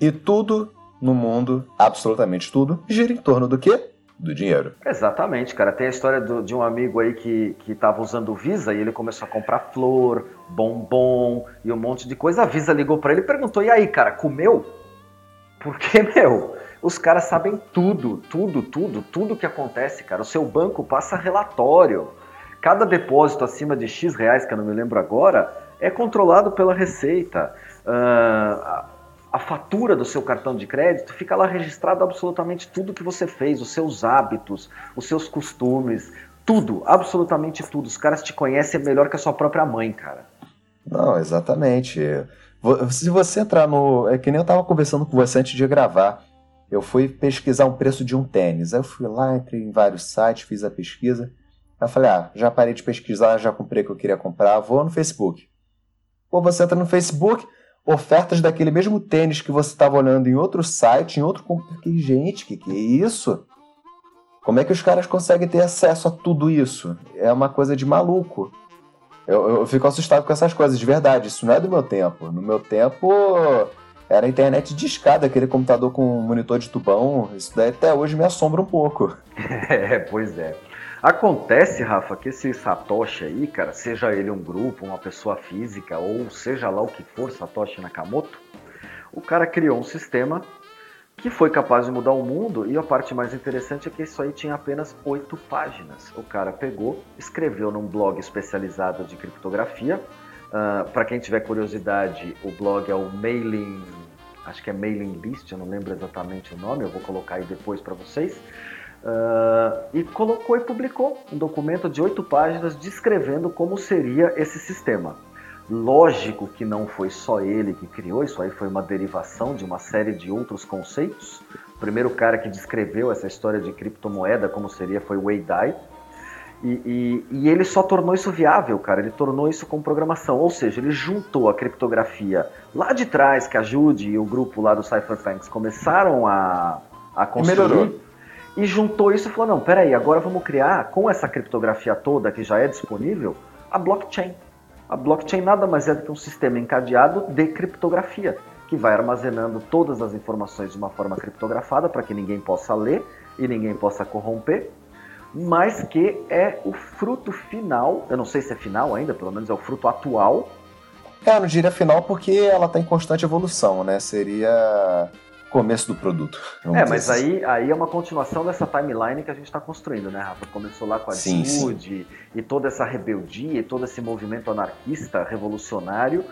E tudo no mundo, absolutamente tudo, gira em torno do quê? Do dinheiro. Exatamente, cara. Tem a história do, de um amigo aí que, que tava usando o Visa e ele começou a comprar flor, bombom e um monte de coisa. A Visa ligou para ele e perguntou: e aí, cara, comeu? Porque, meu, os caras sabem tudo, tudo, tudo, tudo que acontece, cara. O seu banco passa relatório. Cada depósito acima de X reais, que eu não me lembro agora, é controlado pela Receita. Uh, a fatura do seu cartão de crédito fica lá registrado absolutamente tudo que você fez, os seus hábitos, os seus costumes, tudo, absolutamente tudo. Os caras te conhecem melhor que a sua própria mãe, cara. Não, exatamente. Se você entrar no. É que nem eu tava conversando com você antes de gravar. Eu fui pesquisar um preço de um tênis. Aí eu fui lá, entrei em vários sites, fiz a pesquisa. Aí eu falei, ah, já parei de pesquisar, já comprei o que eu queria comprar, vou no Facebook. Pô, você entra no Facebook, ofertas daquele mesmo tênis que você estava olhando em outro site, em outro que gente, que que é isso? Como é que os caras conseguem ter acesso a tudo isso? É uma coisa de maluco. Eu, eu fico assustado com essas coisas, de verdade. Isso não é do meu tempo. No meu tempo, era a internet de escada, aquele computador com monitor de tubão. Isso daí até hoje me assombra um pouco. É, pois é. Acontece, Rafa, que esse Satoshi aí, cara, seja ele um grupo, uma pessoa física, ou seja lá o que for, Satoshi Nakamoto, o cara criou um sistema que foi capaz de mudar o mundo, e a parte mais interessante é que isso aí tinha apenas oito páginas. O cara pegou, escreveu num blog especializado de criptografia. Ah, Para quem tiver curiosidade, o blog é o Mailing, acho que é Mailing List, eu não lembro exatamente o nome, eu vou colocar aí depois para vocês. Uh, e colocou e publicou um documento de oito páginas descrevendo como seria esse sistema. Lógico que não foi só ele que criou, isso aí foi uma derivação de uma série de outros conceitos. O primeiro cara que descreveu essa história de criptomoeda, como seria, foi Wei Dai. E, e, e, ele só tornou isso viável, cara. Ele tornou isso com programação. Ou seja, ele juntou a criptografia lá de trás, que a Jude e o grupo lá do Cypherpunks começaram a, a construir. E, e juntou isso e falou: não, peraí, agora vamos criar, com essa criptografia toda que já é disponível, a blockchain. A blockchain nada mais é do que um sistema encadeado de criptografia, que vai armazenando todas as informações de uma forma criptografada para que ninguém possa ler e ninguém possa corromper, mas que é o fruto final, eu não sei se é final ainda, pelo menos é o fruto atual. É, eu não diria final porque ela está em constante evolução, né? Seria começo do produto. É, mas assim. aí, aí é uma continuação dessa timeline que a gente está construindo, né, Rafa? Começou lá com a sim, Jude e toda essa rebeldia e todo esse movimento anarquista, revolucionário.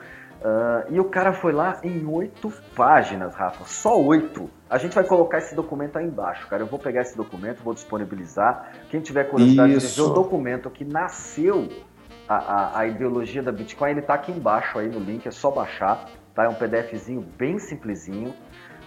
Uh, e o cara foi lá em oito páginas, Rafa. Só oito. A gente vai colocar esse documento aí embaixo, cara. Eu vou pegar esse documento, vou disponibilizar. Quem tiver curiosidade Isso. de ver o documento que nasceu a, a, a, ideologia da Bitcoin, ele tá aqui embaixo aí no link, é só baixar. Tá? É um PDFzinho bem simplesinho.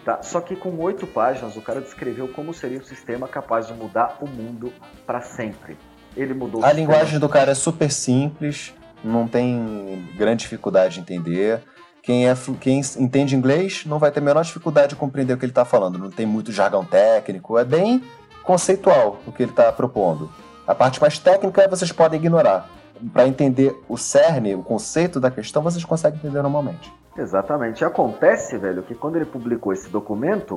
Tá? Só que com oito páginas o cara descreveu como seria o sistema capaz de mudar o mundo para sempre. Ele mudou. A linguagem do cara é super simples, não tem grande dificuldade de entender. Quem, é, quem entende inglês não vai ter a menor dificuldade de compreender o que ele está falando. Não tem muito jargão técnico, é bem conceitual o que ele está propondo. A parte mais técnica vocês podem ignorar. Para entender o cerne, o conceito da questão, vocês conseguem entender normalmente. Exatamente. Acontece, velho, que quando ele publicou esse documento,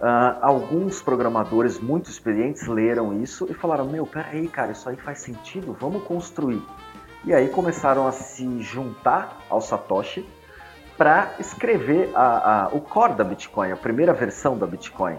uh, alguns programadores muito experientes leram isso e falaram: Meu, peraí, cara, isso aí faz sentido, vamos construir. E aí começaram a se juntar ao Satoshi para escrever a, a, o core da Bitcoin, a primeira versão da Bitcoin.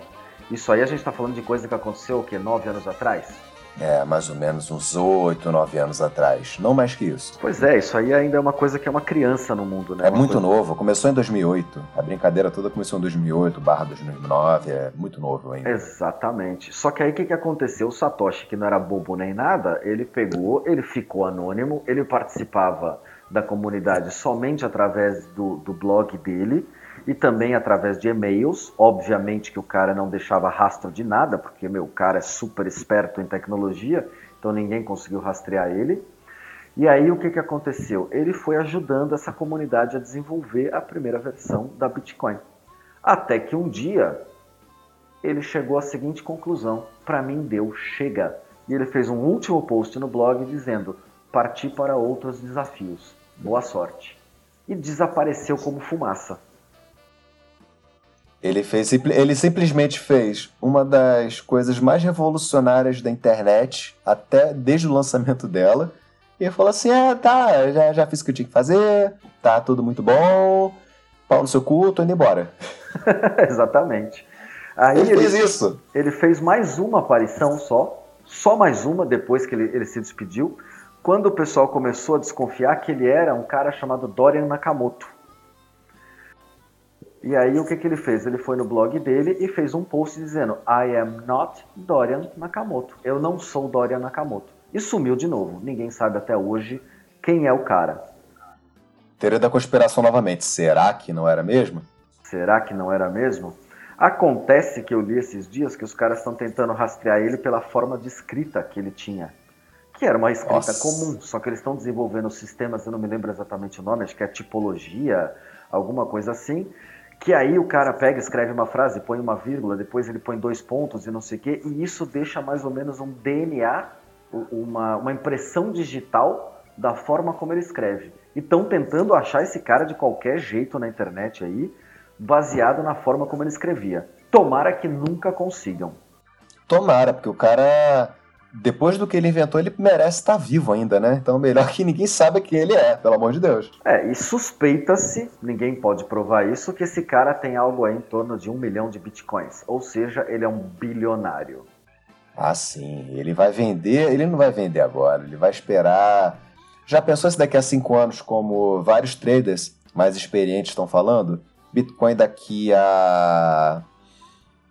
Isso aí a gente está falando de coisa que aconteceu o quê? Nove anos atrás? É, mais ou menos uns 8, 9 anos atrás. Não mais que isso. Pois é, isso aí ainda é uma coisa que é uma criança no mundo, né? É uma muito coisa... novo. Começou em 2008. A brincadeira toda começou em 2008, barra 2009. É muito novo ainda. Exatamente. Só que aí o que, que aconteceu? O Satoshi, que não era bobo nem nada, ele pegou, ele ficou anônimo, ele participava da comunidade somente através do, do blog dele e também através de e-mails. Obviamente que o cara não deixava rastro de nada, porque meu, cara é super esperto em tecnologia, então ninguém conseguiu rastrear ele. E aí o que, que aconteceu? Ele foi ajudando essa comunidade a desenvolver a primeira versão da Bitcoin. Até que um dia ele chegou à seguinte conclusão: para mim deu, chega. E ele fez um último post no blog dizendo: parti para outros desafios. Boa sorte. E desapareceu como fumaça. Ele, fez, ele simplesmente fez uma das coisas mais revolucionárias da internet, até desde o lançamento dela. E falou assim: é, tá, já, já fiz o que eu tinha que fazer, tá tudo muito bom, pau no seu cu, tô indo embora. Exatamente. Aí ele, ele fez isso. Ele fez mais uma aparição só, só mais uma depois que ele, ele se despediu, quando o pessoal começou a desconfiar que ele era um cara chamado Dorian Nakamoto. E aí o que, que ele fez? Ele foi no blog dele e fez um post dizendo I am not Dorian Nakamoto. Eu não sou Dorian Nakamoto. E sumiu de novo. Ninguém sabe até hoje quem é o cara. Teoria da conspiração novamente. Será que não era mesmo? Será que não era mesmo? Acontece que eu li esses dias que os caras estão tentando rastrear ele pela forma de escrita que ele tinha. Que era uma escrita Nossa. comum, só que eles estão desenvolvendo sistemas, eu não me lembro exatamente o nome, acho que é tipologia, alguma coisa assim, que aí o cara pega, escreve uma frase, põe uma vírgula, depois ele põe dois pontos e não sei o quê, e isso deixa mais ou menos um DNA, uma, uma impressão digital da forma como ele escreve. E estão tentando achar esse cara de qualquer jeito na internet aí, baseado na forma como ele escrevia. Tomara que nunca consigam. Tomara, porque o cara depois do que ele inventou, ele merece estar vivo ainda, né? Então, melhor que ninguém saiba quem ele é, pelo amor de Deus. É, e suspeita-se, ninguém pode provar isso, que esse cara tem algo aí em torno de um milhão de bitcoins. Ou seja, ele é um bilionário. Ah, sim. Ele vai vender, ele não vai vender agora, ele vai esperar. Já pensou se daqui a cinco anos, como vários traders mais experientes estão falando, Bitcoin daqui a.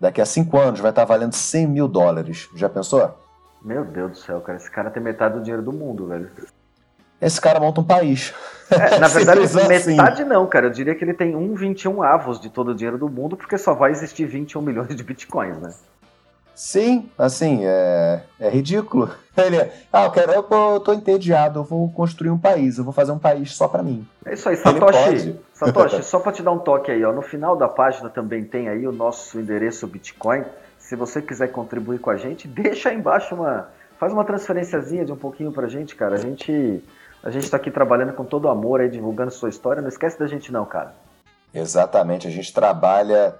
Daqui a cinco anos vai estar valendo 100 mil dólares. Já pensou? Meu Deus do céu, cara. Esse cara tem metade do dinheiro do mundo, velho. Esse cara monta um país. É, na verdade, metade assim. não, cara. Eu diria que ele tem 1,21 avos de todo o dinheiro do mundo, porque só vai existir 21 milhões de bitcoins, né? Sim, assim, é, é ridículo. Ele é, ah, eu quero, eu tô entediado, eu vou construir um país, eu vou fazer um país só para mim. É isso aí, Satoshi. Satoshi, só para te dar um toque aí, ó, no final da página também tem aí o nosso endereço Bitcoin se você quiser contribuir com a gente, deixa aí embaixo uma. Faz uma transferenciazinha de um pouquinho pra gente, cara. A gente. A gente tá aqui trabalhando com todo amor aí, divulgando sua história. Não esquece da gente, não, cara. Exatamente. A gente trabalha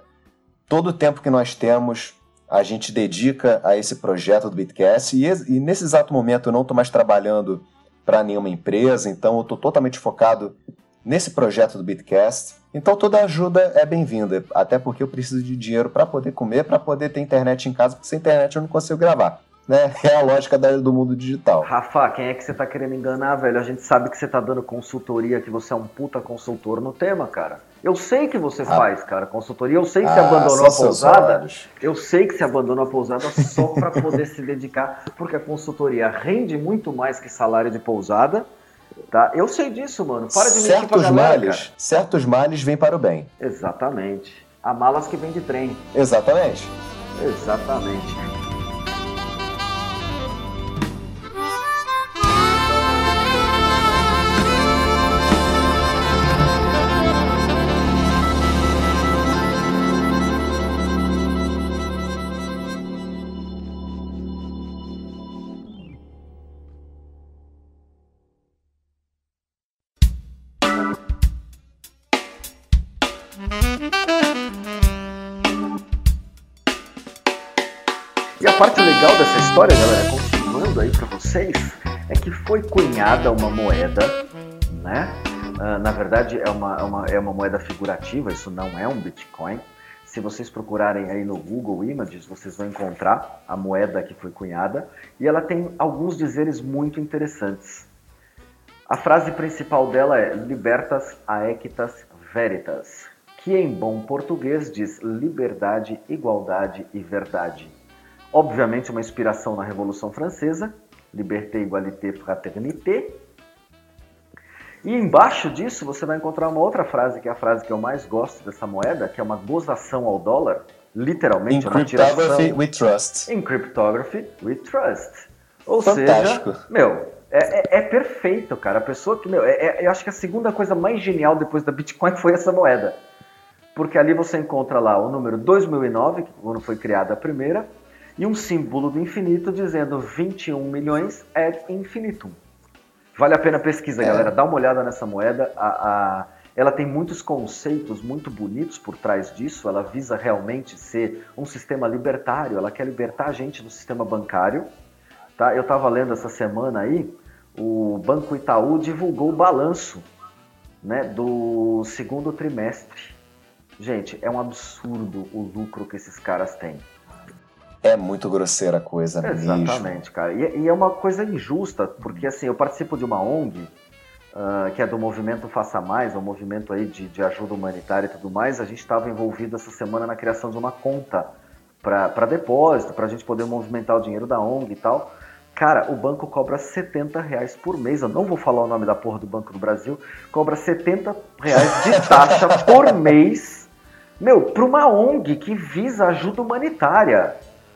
todo o tempo que nós temos, a gente dedica a esse projeto do Bitcast. E, e nesse exato momento eu não estou mais trabalhando para nenhuma empresa, então eu estou totalmente focado nesse projeto do Bitcast. Então toda ajuda é bem-vinda, até porque eu preciso de dinheiro para poder comer, para poder ter internet em casa, porque sem internet eu não consigo gravar. Né? É a lógica do mundo digital. Rafa, quem é que você tá querendo enganar, velho? A gente sabe que você tá dando consultoria, que você é um puta consultor no tema, cara. Eu sei que você ah. faz, cara, consultoria. Eu sei que você ah, abandonou a pousada. Eu sei que você abandonou a pousada só para poder se dedicar, porque a consultoria rende muito mais que salário de pousada Tá? Eu sei disso, mano. Para de certos galera, males, cara. certos males vêm para o bem. Exatamente. Há malas que vêm de trem. Exatamente. Exatamente. Foi cunhada uma moeda, né? Uh, na verdade, é uma, é, uma, é uma moeda figurativa, isso não é um Bitcoin. Se vocês procurarem aí no Google Images, vocês vão encontrar a moeda que foi cunhada e ela tem alguns dizeres muito interessantes. A frase principal dela é Libertas aequitas veritas, que em bom português diz liberdade, igualdade e verdade. Obviamente, uma inspiração na Revolução Francesa, Liberté, Égalité, Fraternité. E embaixo disso você vai encontrar uma outra frase, que é a frase que eu mais gosto dessa moeda, que é uma gozação ao dólar, literalmente. In cryptography we trust. In cryptography we trust. Ou Fantástico. seja, meu, é, é, é, perfeito, cara. A pessoa que, meu, é, é, eu acho que a segunda coisa mais genial depois da Bitcoin foi essa moeda. porque ali você encontra lá o número 2009, quando foi criada a primeira, e um símbolo do infinito dizendo 21 milhões é infinitum. Vale a pena pesquisa, é. galera. Dá uma olhada nessa moeda. A, a, ela tem muitos conceitos muito bonitos por trás disso. Ela visa realmente ser um sistema libertário. Ela quer libertar a gente do sistema bancário. Tá? Eu estava lendo essa semana aí, o Banco Itaú divulgou o balanço né, do segundo trimestre. Gente, é um absurdo o lucro que esses caras têm. É muito grosseira a coisa Exatamente, mesmo. cara. E, e, é uma coisa injusta, porque assim, eu participo de uma ONG, uh, que é do movimento Faça Mais, um movimento aí de, de ajuda humanitária e tudo mais. A gente estava envolvido essa semana na criação de uma conta para depósito, para a gente poder movimentar o dinheiro da ONG e tal. Cara, o banco cobra 70 reais por mês. Eu não vou falar o nome da porra do Banco do Brasil. Cobra 70 reais de taxa por mês. Meu, para uma ONG que visa ajuda humanitária.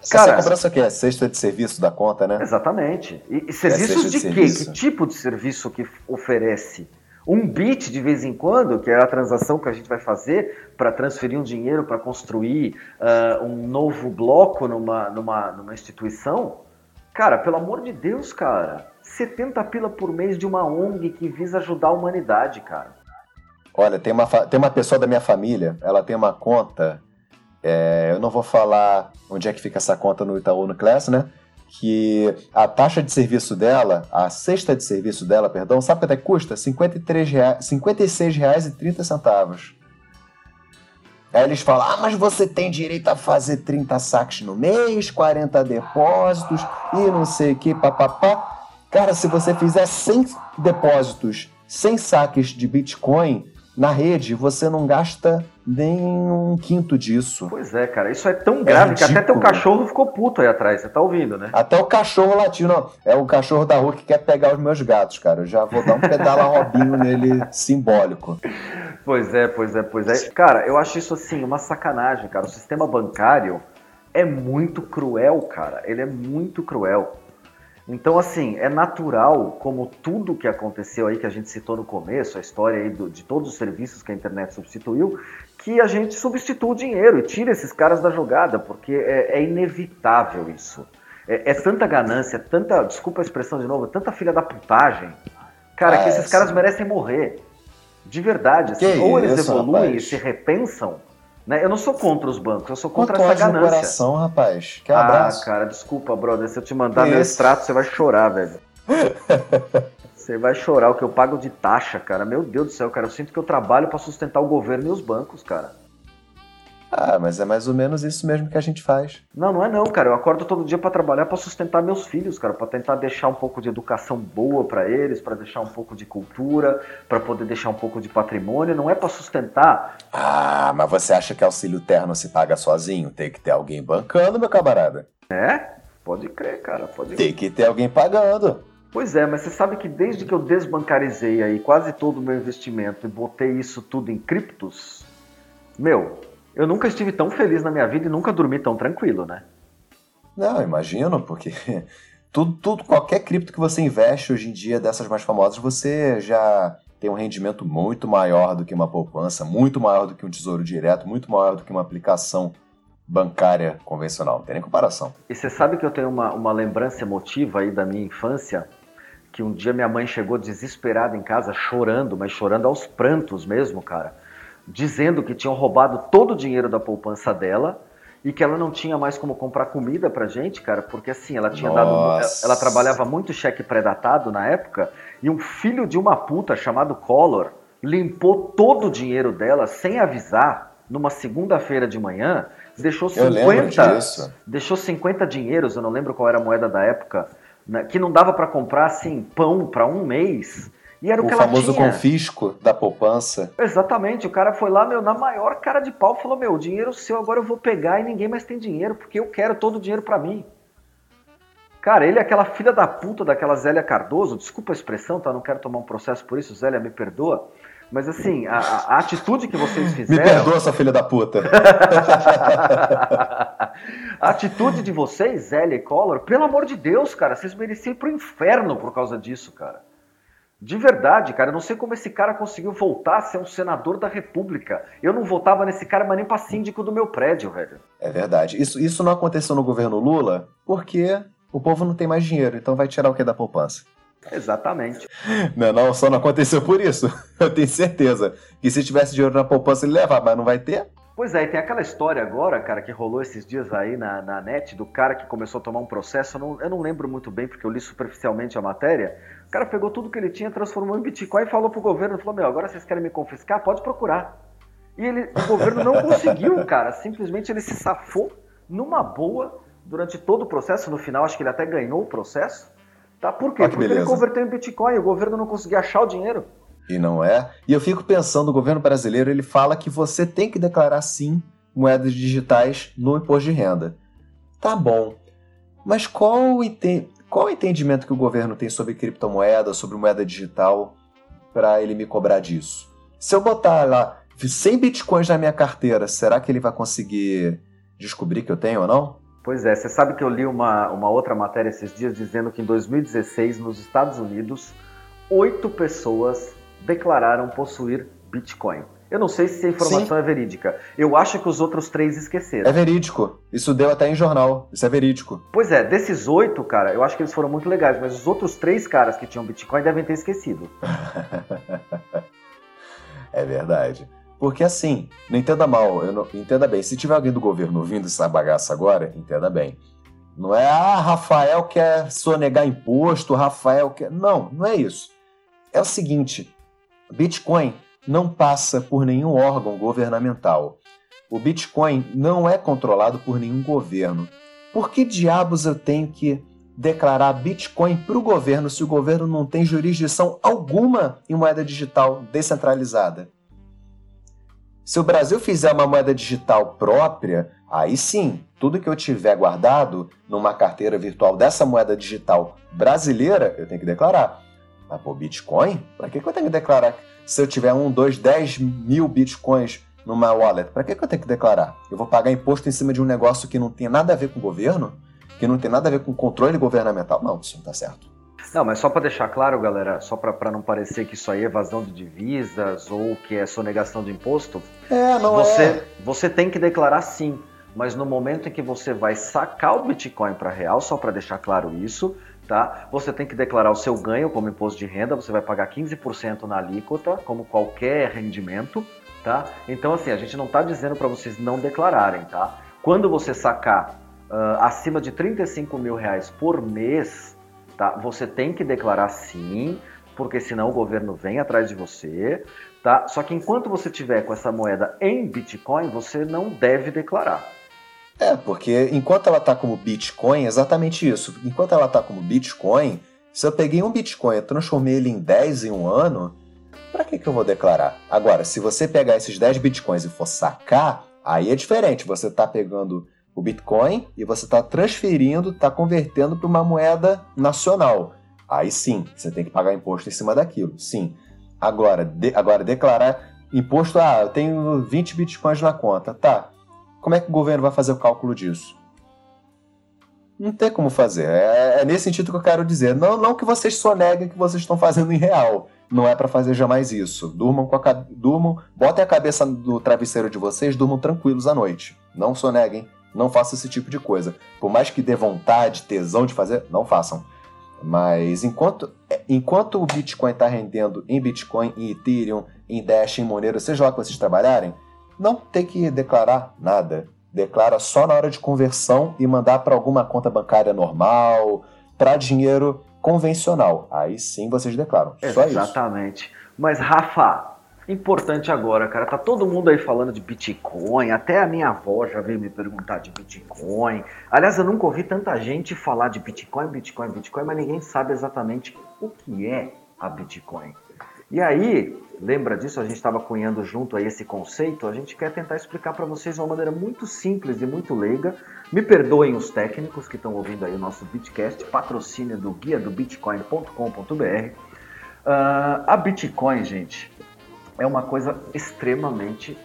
Cara, Essa cobrança aqui é cesta de serviço da conta, né? Exatamente. E, e serviços é de, de quê? Que tipo de serviço que oferece? Um bit de vez em quando, que é a transação que a gente vai fazer para transferir um dinheiro para construir uh, um novo bloco numa, numa, numa instituição. Cara, pelo amor de Deus, cara. 70 pila por mês de uma ONG que visa ajudar a humanidade, cara. Olha, tem uma, tem uma pessoa da minha família, ela tem uma conta é, eu não vou falar onde é que fica essa conta no Itaú no Class, né? Que a taxa de serviço dela, a cesta de serviço dela, perdão, sabe quanto é que custa? R$ 56,30. Aí eles falam: ah, mas você tem direito a fazer 30 saques no mês, 40 depósitos e não sei o que, papapá. Cara, se você fizer 100 depósitos, 100 saques de Bitcoin, na rede você não gasta nem um quinto disso. Pois é, cara, isso é tão é grave é que até teu cachorro ficou puto aí atrás, você tá ouvindo, né? Até o cachorro latino, é o cachorro da rua que quer pegar os meus gatos, cara. Eu já vou dar um pedala robinho nele simbólico. Pois é, pois é, pois é. Cara, eu acho isso assim uma sacanagem, cara. O sistema bancário é muito cruel, cara. Ele é muito cruel. Então, assim, é natural, como tudo que aconteceu aí que a gente citou no começo, a história aí do, de todos os serviços que a internet substituiu, que a gente substitua o dinheiro e tira esses caras da jogada, porque é, é inevitável isso. É, é, tanta ganância, tanta, desculpa a expressão de novo, tanta filha da putagem, cara, que esses caras merecem morrer. De verdade. Assim, ou eles isso, evoluem rapaz? e se repensam, né? Eu não sou contra os bancos, eu sou contra Quanto essa ganância. No coração, rapaz. Que abraço. Ah, cara, desculpa, brother. Se eu te mandar meu extrato, você vai chorar, velho. você vai chorar o que eu pago de taxa, cara. Meu Deus do céu, cara. Eu sinto que eu trabalho para sustentar o governo e os bancos, cara. Ah, mas é mais ou menos isso mesmo que a gente faz. Não, não é não, cara. Eu acordo todo dia para trabalhar para sustentar meus filhos, cara, para tentar deixar um pouco de educação boa para eles, para deixar um pouco de cultura, para poder deixar um pouco de patrimônio, não é para sustentar. Ah, mas você acha que auxílio terno se paga sozinho? Tem que ter alguém bancando, meu camarada. É? Pode crer, cara, pode Tem que ter alguém pagando. Pois é, mas você sabe que desde que eu desbancarizei aí quase todo o meu investimento e botei isso tudo em criptos, meu, eu nunca estive tão feliz na minha vida e nunca dormi tão tranquilo, né? Não, imagino, porque tudo, tudo, qualquer cripto que você investe hoje em dia, dessas mais famosas, você já tem um rendimento muito maior do que uma poupança, muito maior do que um tesouro direto, muito maior do que uma aplicação bancária convencional. Não tem nem comparação. E você sabe que eu tenho uma, uma lembrança emotiva aí da minha infância, que um dia minha mãe chegou desesperada em casa, chorando, mas chorando aos prantos mesmo, cara dizendo que tinham roubado todo o dinheiro da poupança dela e que ela não tinha mais como comprar comida pra gente, cara, porque assim, ela tinha Nossa. dado. Ela trabalhava muito cheque pré-datado na época, e um filho de uma puta chamado Collor limpou todo o dinheiro dela sem avisar numa segunda-feira de manhã, deixou 50. Deixou 50 dinheiros, eu não lembro qual era a moeda da época, né, que não dava para comprar assim pão para um mês. E era o, o que famoso confisco da poupança. Exatamente. O cara foi lá, meu, na maior cara de pau, falou: Meu, o dinheiro seu agora eu vou pegar e ninguém mais tem dinheiro, porque eu quero todo o dinheiro para mim. Cara, ele é aquela filha da puta daquela Zélia Cardoso, desculpa a expressão, tá? Não quero tomar um processo por isso, Zélia, me perdoa. Mas assim, a, a atitude que vocês fizeram. Me perdoa, essa filha da puta. a atitude de vocês, Zélia e Collor, pelo amor de Deus, cara, vocês mereciam ir pro inferno por causa disso, cara. De verdade, cara, eu não sei como esse cara conseguiu voltar a ser um senador da República. Eu não votava nesse cara, mas nem pra síndico do meu prédio, velho. É verdade. Isso, isso não aconteceu no governo Lula porque o povo não tem mais dinheiro, então vai tirar o que da poupança? Exatamente. Não, não, só não aconteceu por isso. Eu tenho certeza que se tivesse dinheiro na poupança ele levava, mas não vai ter. Pois é, e tem aquela história agora, cara, que rolou esses dias aí na, na net, do cara que começou a tomar um processo, eu não, eu não lembro muito bem, porque eu li superficialmente a matéria. O cara pegou tudo que ele tinha, transformou em Bitcoin e falou pro governo, falou, meu, agora vocês querem me confiscar? Pode procurar. E ele, o governo não conseguiu, cara, simplesmente ele se safou numa boa durante todo o processo, no final acho que ele até ganhou o processo, tá? Por quê? Porque beleza. ele converteu em Bitcoin, o governo não conseguia achar o dinheiro. E não é. E eu fico pensando, o governo brasileiro ele fala que você tem que declarar sim moedas digitais no imposto de renda. Tá bom. Mas qual, qual o entendimento que o governo tem sobre criptomoeda, sobre moeda digital, para ele me cobrar disso? Se eu botar lá 100 bitcoins na minha carteira, será que ele vai conseguir descobrir que eu tenho ou não? Pois é, você sabe que eu li uma, uma outra matéria esses dias dizendo que em 2016, nos Estados Unidos, oito pessoas declararam possuir Bitcoin. Eu não sei se a informação Sim. é verídica. Eu acho que os outros três esqueceram. É verídico. Isso deu até em jornal. Isso é verídico. Pois é, desses oito, cara, eu acho que eles foram muito legais, mas os outros três caras que tinham Bitcoin devem ter esquecido. é verdade. Porque assim, não entenda mal, não, entenda bem. Se tiver alguém do governo ouvindo essa bagaça agora, entenda bem. Não é, ah, Rafael quer sonegar imposto, Rafael quer. Não, não é isso. É o seguinte: Bitcoin não passa por nenhum órgão governamental. O Bitcoin não é controlado por nenhum governo. Por que diabos eu tenho que declarar Bitcoin para o governo se o governo não tem jurisdição alguma em moeda digital descentralizada? Se o Brasil fizer uma moeda digital própria, aí sim, tudo que eu tiver guardado numa carteira virtual dessa moeda digital brasileira, eu tenho que declarar. Mas, pô, Bitcoin? Para que, que eu tenho que declarar? Se eu tiver um, dois, dez mil Bitcoins numa wallet, para que, que eu tenho que declarar? Eu vou pagar imposto em cima de um negócio que não tem nada a ver com o governo? Que não tem nada a ver com controle governamental? Não, isso não tá certo. Não, mas só para deixar claro, galera, só para não parecer que isso aí é evasão de divisas ou que é sonegação de imposto. É, não você, é. Você tem que declarar sim, mas no momento em que você vai sacar o Bitcoin para real, só para deixar claro isso, tá? Você tem que declarar o seu ganho como imposto de renda, você vai pagar 15% na alíquota, como qualquer rendimento, tá? Então, assim, a gente não está dizendo para vocês não declararem, tá? Quando você sacar uh, acima de 35 mil reais por mês, tá? Você tem que declarar sim, porque senão o governo vem atrás de você, tá? Só que enquanto você tiver com essa moeda em Bitcoin, você não deve declarar. É, porque enquanto ela está como Bitcoin, exatamente isso. Enquanto ela está como Bitcoin, se eu peguei um Bitcoin e transformei ele em 10 em um ano, para que, que eu vou declarar? Agora, se você pegar esses 10 Bitcoins e for sacar, aí é diferente. Você está pegando o Bitcoin e você está transferindo, está convertendo para uma moeda nacional. Aí sim, você tem que pagar imposto em cima daquilo. Sim. Agora, de, agora declarar imposto, ah, eu tenho 20 Bitcoins na conta. Tá, como é que o governo vai fazer o cálculo disso? Não tem como fazer. É, é nesse sentido que eu quero dizer. Não, não que vocês soneguem que vocês estão fazendo em real. Não é para fazer jamais isso. Durmam com a durmam, botem a cabeça no travesseiro de vocês, durmam tranquilos à noite. Não soneguem, não façam esse tipo de coisa. Por mais que dê vontade, tesão de fazer, não façam. Mas enquanto, é, enquanto o Bitcoin está rendendo em Bitcoin, em Ethereum, em Dash, em Monero, seja lá que vocês trabalharem, não tem que declarar nada. Declara só na hora de conversão e mandar para alguma conta bancária normal, para dinheiro convencional. Aí sim vocês declaram. Só Exatamente. Mas, Rafa, importante agora, cara. Tá todo mundo aí falando de Bitcoin. Até a minha avó já veio me perguntar de Bitcoin. Aliás, eu nunca ouvi tanta gente falar de Bitcoin, Bitcoin, Bitcoin, mas ninguém sabe exatamente o que é a Bitcoin. E aí, lembra disso? A gente estava cunhando junto a esse conceito. A gente quer tentar explicar para vocês de uma maneira muito simples e muito leiga. Me perdoem os técnicos que estão ouvindo aí o nosso Bitcast, patrocínio do guia do bitcoin.com.br. Uh, ah, a Bitcoin, gente, é uma coisa extremamente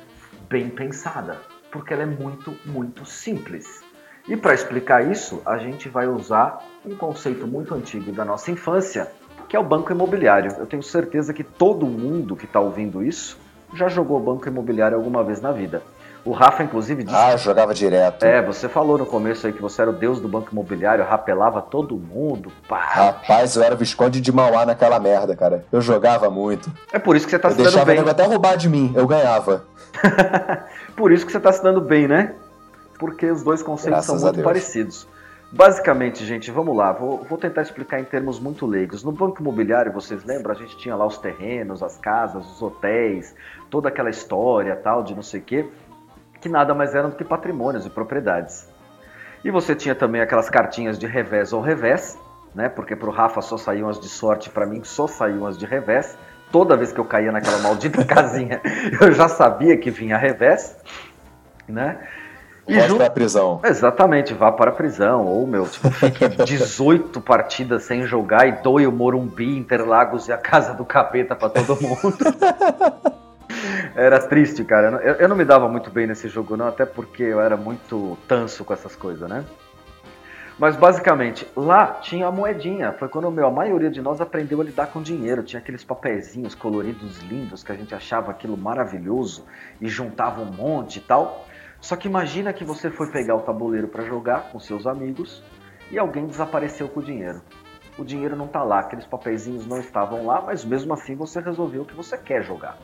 bem pensada, porque ela é muito, muito simples. E para explicar isso, a gente vai usar um conceito muito antigo da nossa infância, que é o banco imobiliário. Eu tenho certeza que todo mundo que está ouvindo isso já jogou banco imobiliário alguma vez na vida. O Rafa, inclusive, disse. Ah, eu jogava direto. É, você falou no começo aí que você era o deus do banco imobiliário, rapelava todo mundo. Pá. Rapaz, eu era o Visconde de Mauá naquela merda, cara. Eu jogava muito. É por isso que você tá eu se dando bem. Eu até roubar de mim, eu ganhava. por isso que você tá se dando bem, né? Porque os dois conceitos Graças são muito parecidos. Basicamente, gente, vamos lá, vou, vou, tentar explicar em termos muito leigos. No banco imobiliário, vocês lembram? A gente tinha lá os terrenos, as casas, os hotéis, toda aquela história tal de não sei o quê que nada mais eram do que patrimônios e propriedades. E você tinha também aquelas cartinhas de revés ou revés, né? Porque para o Rafa só saíam as de sorte, para mim só saíam as de revés. Toda vez que eu caía naquela maldita casinha, eu já sabia que vinha revés, né? E junto... para a prisão. Exatamente, vá para a prisão. Ou, meu, tipo, fique 18 partidas sem jogar e doe o Morumbi, Interlagos e a Casa do Capeta para todo mundo. Era triste, cara. Eu, eu, não me dava muito bem nesse jogo, não, até porque eu era muito tanso com essas coisas, né? Mas basicamente, lá tinha a moedinha. Foi quando meu, a maioria de nós aprendeu a lidar com dinheiro. Tinha aqueles papeizinhos coloridos lindos que a gente achava aquilo maravilhoso e juntava um monte e tal. Só que imagina que você foi pegar o tabuleiro para jogar com seus amigos e alguém desapareceu com o dinheiro. O dinheiro não tá lá, aqueles papeizinhos não estavam lá, mas mesmo assim você resolveu que você quer jogar.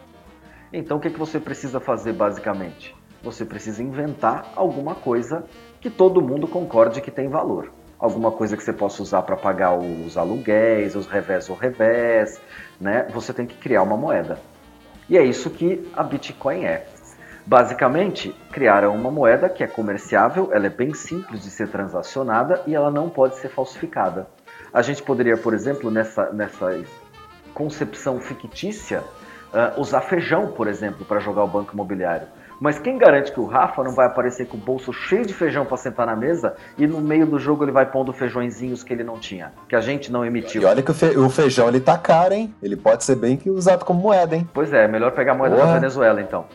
Então o que, que você precisa fazer basicamente? Você precisa inventar alguma coisa que todo mundo concorde que tem valor. Alguma coisa que você possa usar para pagar os aluguéis, os revés ou revés, né? Você tem que criar uma moeda. E é isso que a Bitcoin é. Basicamente, criaram uma moeda que é comerciável, ela é bem simples de ser transacionada e ela não pode ser falsificada. A gente poderia, por exemplo, nessa, nessa concepção fictícia, uh, usar feijão, por exemplo, para jogar o banco imobiliário. Mas quem garante que o Rafa não vai aparecer com o bolso cheio de feijão para sentar na mesa e no meio do jogo ele vai pondo feijõezinhos que ele não tinha, que a gente não emitiu? E olha que o, fe o feijão ele tá caro, hein? Ele pode ser bem que usado como moeda, hein? Pois é, melhor pegar a moeda Porra. da Venezuela então.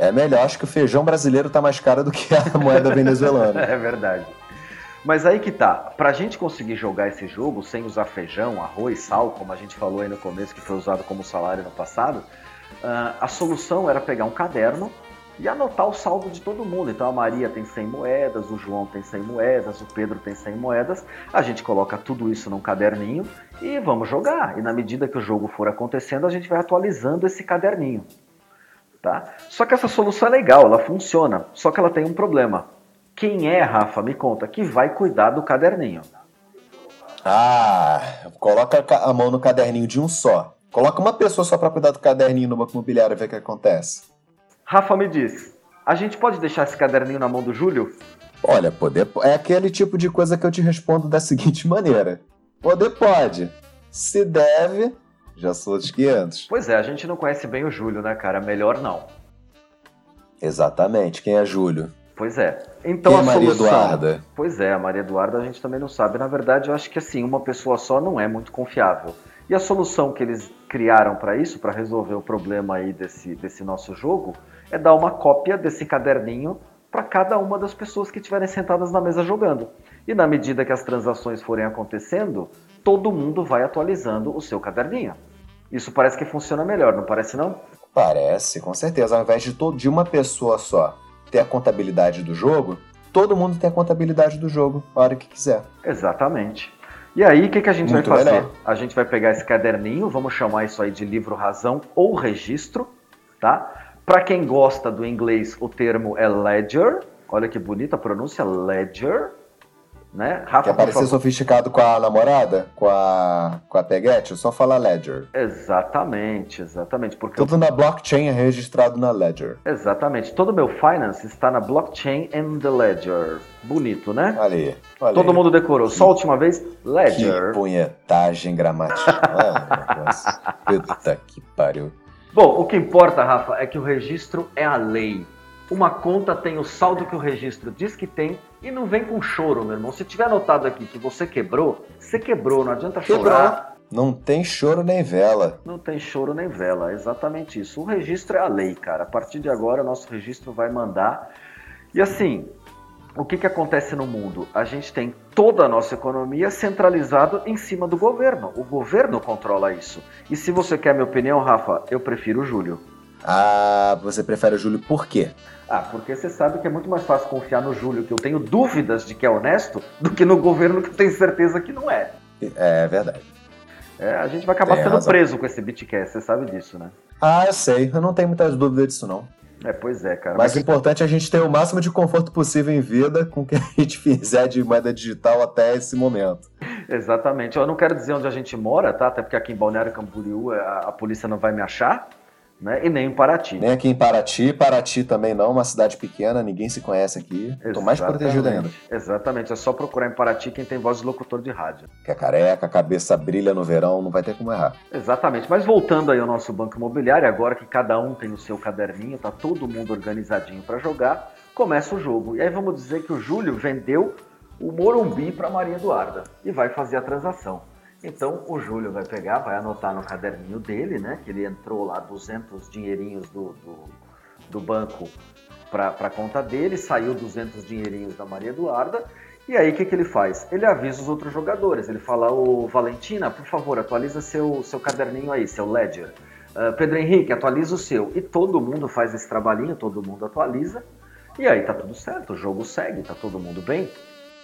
É melhor, acho que o feijão brasileiro tá mais caro do que a moeda venezuelana. é verdade. Mas aí que tá, pra gente conseguir jogar esse jogo sem usar feijão, arroz, sal, como a gente falou aí no começo, que foi usado como salário no passado, uh, a solução era pegar um caderno e anotar o saldo de todo mundo. Então a Maria tem 100 moedas, o João tem 100 moedas, o Pedro tem 100 moedas. A gente coloca tudo isso num caderninho e vamos jogar. E na medida que o jogo for acontecendo, a gente vai atualizando esse caderninho. Tá? Só que essa solução é legal, ela funciona. Só que ela tem um problema quem é, Rafa, me conta, que vai cuidar do caderninho? Ah, coloca a mão no caderninho de um só. Coloca uma pessoa só para cuidar do caderninho no banco imobiliário e ver o que acontece. Rafa, me diz, a gente pode deixar esse caderninho na mão do Júlio? Olha, poder é aquele tipo de coisa que eu te respondo da seguinte maneira: poder pode, se deve, já sou dos 500. Pois é, a gente não conhece bem o Júlio, né, cara? Melhor não. Exatamente, quem é Júlio? Pois é. Então e a, Maria solução... Eduarda? Pois é, a Maria Eduarda a gente também não sabe. Na verdade, eu acho que assim, uma pessoa só não é muito confiável. E a solução que eles criaram para isso, para resolver o problema aí desse, desse nosso jogo, é dar uma cópia desse caderninho para cada uma das pessoas que estiverem sentadas na mesa jogando. E na medida que as transações forem acontecendo, todo mundo vai atualizando o seu caderninho. Isso parece que funciona melhor, não parece não? Parece, com certeza. Ao invés de, todo, de uma pessoa só ter a contabilidade do jogo, todo mundo tem a contabilidade do jogo a hora que quiser. Exatamente. E aí, o que, que a gente Muito vai fazer? Melhor. A gente vai pegar esse caderninho, vamos chamar isso aí de livro razão ou registro, tá? Para quem gosta do inglês, o termo é ledger. Olha que bonita a pronúncia, ledger né? Rafa, Quer parecer sofisticado com a namorada? Com a, com a Peguete? Só fala Ledger. Exatamente, exatamente. Porque Tudo eu... na blockchain é registrado na Ledger. Exatamente. Todo o meu finance está na blockchain and the Ledger. Bonito, né? Ali. Todo mundo decorou. Só a última vez, Ledger. Que punhetagem gramatical. Puta que pariu. Bom, o que importa, Rafa, é que o registro é a lei. Uma conta tem o saldo que o registro diz que tem e não vem com choro, meu irmão. Se tiver anotado aqui que você quebrou, você quebrou, não adianta chorar. Não tem choro nem vela. Não tem choro nem vela, exatamente isso. O registro é a lei, cara. A partir de agora, o nosso registro vai mandar. E assim, o que, que acontece no mundo? A gente tem toda a nossa economia centralizada em cima do governo. O governo controla isso. E se você quer minha opinião, Rafa, eu prefiro o Júlio. Ah, você prefere o Júlio por quê? Ah, porque você sabe que é muito mais fácil confiar no Júlio, que eu tenho dúvidas de que é honesto, do que no governo que eu tenho certeza que não é. É verdade. É, a gente vai acabar Tem sendo razão. preso com esse Bitcast, você sabe disso, né? Ah, eu sei. Eu não tenho muitas dúvidas disso, não. É, pois é, cara. Mas, mas o importante é a gente ter o máximo de conforto possível em vida com o que a gente fizer de moeda digital até esse momento. Exatamente. Eu não quero dizer onde a gente mora, tá? Até porque aqui em Balneário Camboriú a, a polícia não vai me achar né? E nem em Paraty. Nem aqui em Paraty. Paraty também não, uma cidade pequena, ninguém se conhece aqui. Estou mais protegido ainda. Exatamente, é só procurar em Paraty quem tem voz de locutor de rádio. Que é careca, a cabeça brilha no verão, não vai ter como errar. Exatamente, mas voltando aí ao nosso banco imobiliário, agora que cada um tem o seu caderninho, tá todo mundo organizadinho para jogar, começa o jogo. E aí vamos dizer que o Júlio vendeu o Morumbi para Maria Eduarda e vai fazer a transação. Então o Júlio vai pegar, vai anotar no caderninho dele, né? Que ele entrou lá 200 dinheirinhos do, do, do banco para a conta dele, saiu 200 dinheirinhos da Maria Eduarda. E aí o que, que ele faz? Ele avisa os outros jogadores. Ele fala: Ô Valentina, por favor, atualiza seu, seu caderninho aí, seu ledger. Uh, Pedro Henrique, atualiza o seu. E todo mundo faz esse trabalhinho, todo mundo atualiza. E aí tá tudo certo, o jogo segue, tá todo mundo bem.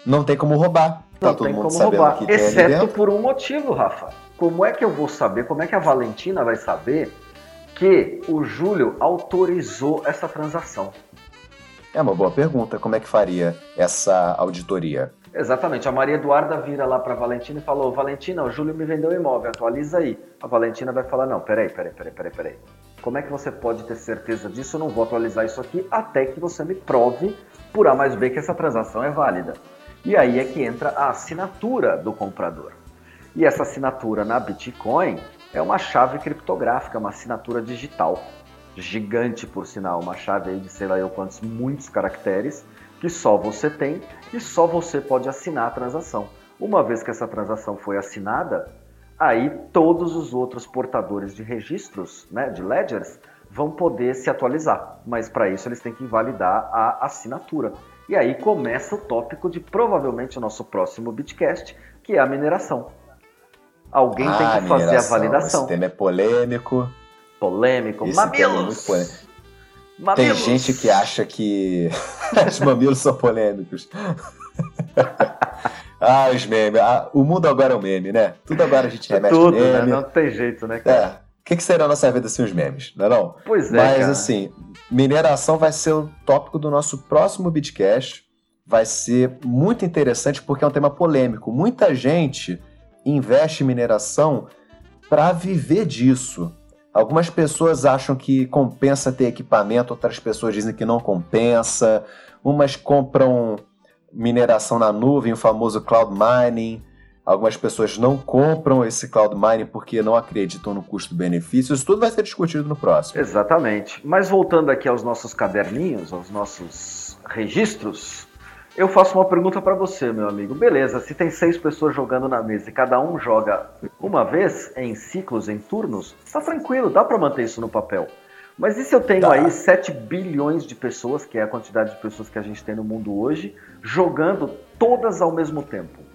Não tem como roubar. Tá não tem como roubar. Exceto por um motivo, Rafa. Como é que eu vou saber, como é que a Valentina vai saber que o Júlio autorizou essa transação? É uma boa pergunta. Como é que faria essa auditoria? Exatamente. A Maria Eduarda vira lá para a Valentina e falou: Valentina, o Júlio me vendeu o imóvel, atualiza aí. A Valentina vai falar: Não, peraí, peraí, peraí, peraí, peraí. Como é que você pode ter certeza disso? Eu não vou atualizar isso aqui até que você me prove por A mais B que essa transação é válida. E aí é que entra a assinatura do comprador. E essa assinatura na Bitcoin é uma chave criptográfica, uma assinatura digital, gigante por sinal, uma chave aí de sei lá eu quantos, muitos caracteres, que só você tem e só você pode assinar a transação. Uma vez que essa transação foi assinada, aí todos os outros portadores de registros, né, de ledgers, vão poder se atualizar. Mas para isso eles têm que validar a assinatura. E aí começa o tópico de provavelmente o nosso próximo Bitcast, que é a mineração. Alguém ah, tem que fazer a validação. Esse tema é polêmico. Polêmico. Esse mamilos! É polêmico. Mamilos. Tem gente que acha que os mamilos são polêmicos. ah, os memes. Ah, o mundo agora é um meme, né? Tudo agora a gente remete Tudo, né? meme. Né? Não tem jeito, né, cara? É. O que, que será a nossa vida sem os memes, não é não? Pois é, Mas, cara. assim, Mineração vai ser o tópico do nosso próximo Bitcast. Vai ser muito interessante porque é um tema polêmico. Muita gente investe em mineração para viver disso. Algumas pessoas acham que compensa ter equipamento, outras pessoas dizem que não compensa. Umas compram mineração na nuvem, o famoso cloud mining. Algumas pessoas não compram esse cloud mining porque não acreditam no custo-benefício. Isso tudo vai ser discutido no próximo. Exatamente. Mas voltando aqui aos nossos caderninhos, aos nossos registros, eu faço uma pergunta para você, meu amigo. Beleza, se tem seis pessoas jogando na mesa e cada um joga uma vez, em ciclos, em turnos, tá tranquilo, dá para manter isso no papel. Mas e se eu tenho tá. aí 7 bilhões de pessoas, que é a quantidade de pessoas que a gente tem no mundo hoje, jogando todas ao mesmo tempo?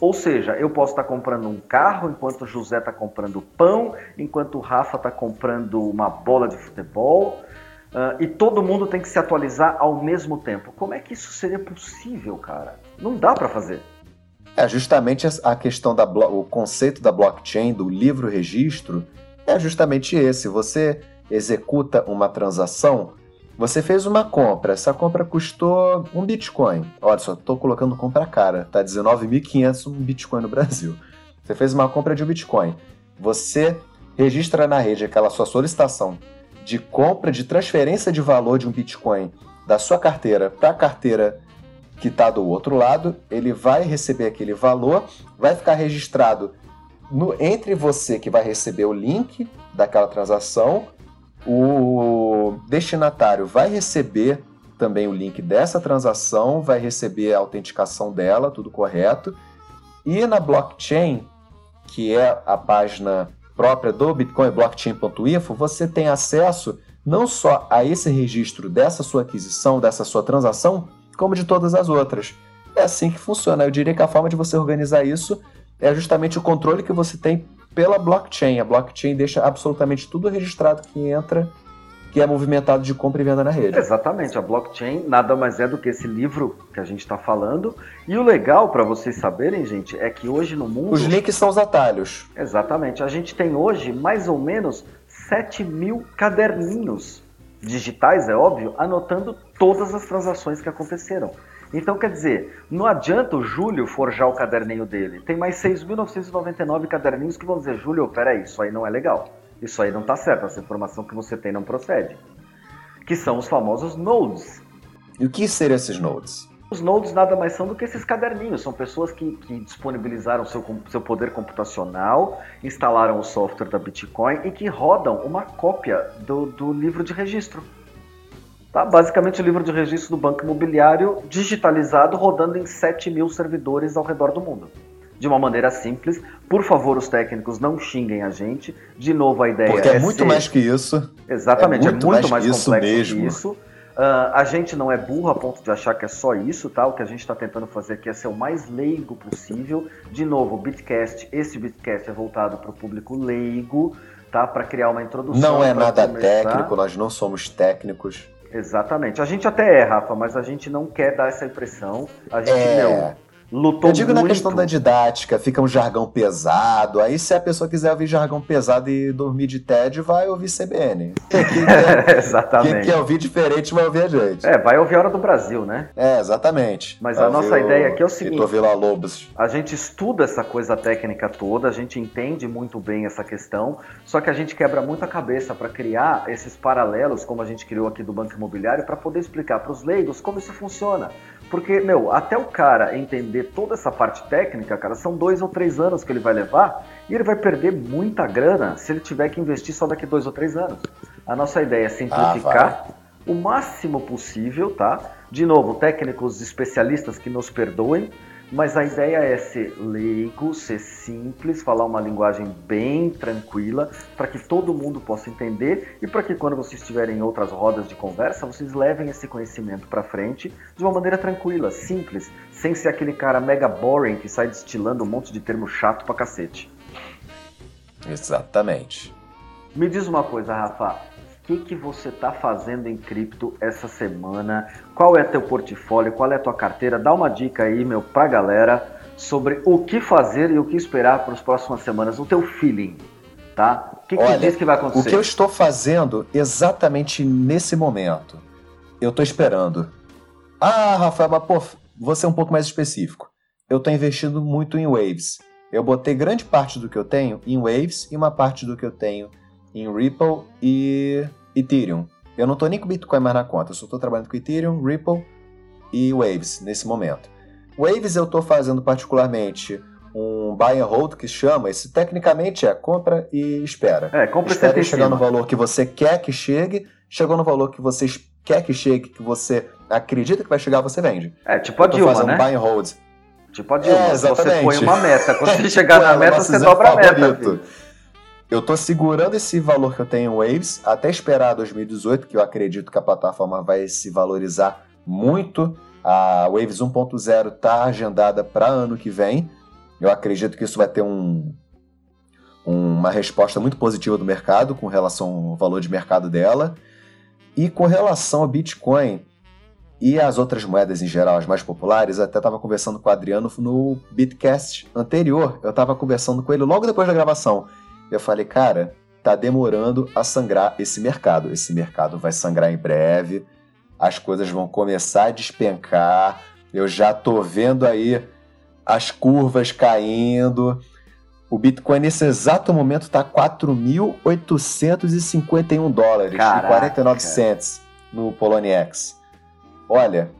Ou seja, eu posso estar comprando um carro enquanto o José está comprando pão, enquanto o Rafa está comprando uma bola de futebol, uh, e todo mundo tem que se atualizar ao mesmo tempo. Como é que isso seria possível, cara? Não dá para fazer. É justamente a questão da o conceito da blockchain, do livro registro, é justamente esse. Você executa uma transação você fez uma compra, essa compra custou um Bitcoin. Olha só, estou colocando compra cara, tá 19.500 um Bitcoin no Brasil. Você fez uma compra de um Bitcoin. Você registra na rede aquela sua solicitação de compra, de transferência de valor de um Bitcoin da sua carteira para a carteira que está do outro lado. Ele vai receber aquele valor, vai ficar registrado no, entre você que vai receber o link daquela transação o destinatário vai receber também o link dessa transação, vai receber a autenticação dela, tudo correto. E na blockchain, que é a página própria do Bitcoin, blockchain.info, você tem acesso não só a esse registro dessa sua aquisição, dessa sua transação, como de todas as outras. É assim que funciona. Eu diria que a forma de você organizar isso é justamente o controle que você tem pela blockchain. A blockchain deixa absolutamente tudo registrado que entra que é movimentado de compra e venda na rede. Exatamente, a blockchain nada mais é do que esse livro que a gente está falando. E o legal para vocês saberem, gente, é que hoje no mundo. Os links são os atalhos. Exatamente, a gente tem hoje mais ou menos 7 mil caderninhos digitais, é óbvio, anotando todas as transações que aconteceram. Então, quer dizer, não adianta o Júlio forjar o caderninho dele. Tem mais 6.999 caderninhos que vão dizer, Júlio, peraí, isso aí não é legal. Isso aí não está certo, essa informação que você tem não procede. Que são os famosos nodes. E o que seriam esses nodes? Os nodes nada mais são do que esses caderninhos. São pessoas que, que disponibilizaram seu, seu poder computacional, instalaram o software da Bitcoin e que rodam uma cópia do, do livro de registro. Tá? Basicamente, o livro de registro do Banco Imobiliário digitalizado rodando em 7 mil servidores ao redor do mundo de uma maneira simples. Por favor, os técnicos não xinguem a gente. De novo, a ideia Porque é, é muito ser... mais que isso. Exatamente, é muito, é muito mais, mais complexo mesmo. que isso. Uh, a gente não é burro a ponto de achar que é só isso, tá? O que a gente está tentando fazer aqui é ser o mais leigo possível. De novo, o Bitcast, esse Bitcast é voltado para o público leigo, tá? Para criar uma introdução. Não é nada começar. técnico, nós não somos técnicos. Exatamente. A gente até é, Rafa, mas a gente não quer dar essa impressão. A gente, é... meu, lutou Eu digo muito. na questão da didática, fica um jargão pesado. Aí, se a pessoa quiser ouvir jargão pesado e dormir de TED, vai ouvir CBN. Quem quer, exatamente. Quem quer ouvir diferente vai ouvir a gente. É, vai ouvir a Hora do Brasil, né? É, exatamente. Mas vai a nossa ideia aqui é o seguinte: Vila Lobos. A gente estuda essa coisa técnica toda, a gente entende muito bem essa questão, só que a gente quebra muito a cabeça para criar esses paralelos, como a gente criou aqui do Banco Imobiliário, para poder explicar para os leigos como isso funciona. Porque, meu, até o cara entender toda essa parte técnica, cara, são dois ou três anos que ele vai levar e ele vai perder muita grana se ele tiver que investir só daqui dois ou três anos. A nossa ideia é simplificar ah, o máximo possível, tá? De novo, técnicos especialistas que nos perdoem, mas a ideia é ser leigo, ser simples, falar uma linguagem bem tranquila, para que todo mundo possa entender e para que quando vocês estiverem em outras rodas de conversa, vocês levem esse conhecimento para frente de uma maneira tranquila, simples, sem ser aquele cara mega boring que sai destilando um monte de termo chato pra cacete. Exatamente. Me diz uma coisa, Rafa que, que você está fazendo em cripto essa semana? Qual é teu portfólio? Qual é a tua carteira? Dá uma dica aí, meu, pra galera sobre o que fazer e o que esperar para as próximas semanas, o teu feeling, tá? O que, que Olha, diz que vai acontecer? O que eu estou fazendo exatamente nesse momento, eu estou esperando. Ah, Rafael, mas pô, você é um pouco mais específico. Eu estou investindo muito em Waves. Eu botei grande parte do que eu tenho em Waves e uma parte do que eu tenho em Ripple e Ethereum. Eu não estou nem com Bitcoin mais na conta, eu só estou trabalhando com Ethereum, Ripple e Waves nesse momento. Waves eu estou fazendo particularmente um buy and hold que chama, esse tecnicamente é compra e espera. É, compra espera chegar no valor que você quer que chegue, chegou no valor que você quer que chegue, que você acredita que vai chegar, você vende. É, tipo a Dilma, fazendo né? Buy and hold. Tipo a Dilma, é, você põe uma meta, quando você chegar na meta, você dobra a meta. Filho. Eu estou segurando esse valor que eu tenho em Waves até esperar 2018, que eu acredito que a plataforma vai se valorizar muito. A Waves 1.0 está agendada para ano que vem. Eu acredito que isso vai ter um, uma resposta muito positiva do mercado com relação ao valor de mercado dela. E com relação ao Bitcoin e as outras moedas em geral, as mais populares, até estava conversando com o Adriano no Bitcast anterior. Eu estava conversando com ele logo depois da gravação. Eu falei, cara, tá demorando a sangrar esse mercado. Esse mercado vai sangrar em breve, as coisas vão começar a despencar. Eu já tô vendo aí as curvas caindo. O Bitcoin nesse exato momento está 4.851 dólares Caraca. e 49 cents no Poloniex. Olha,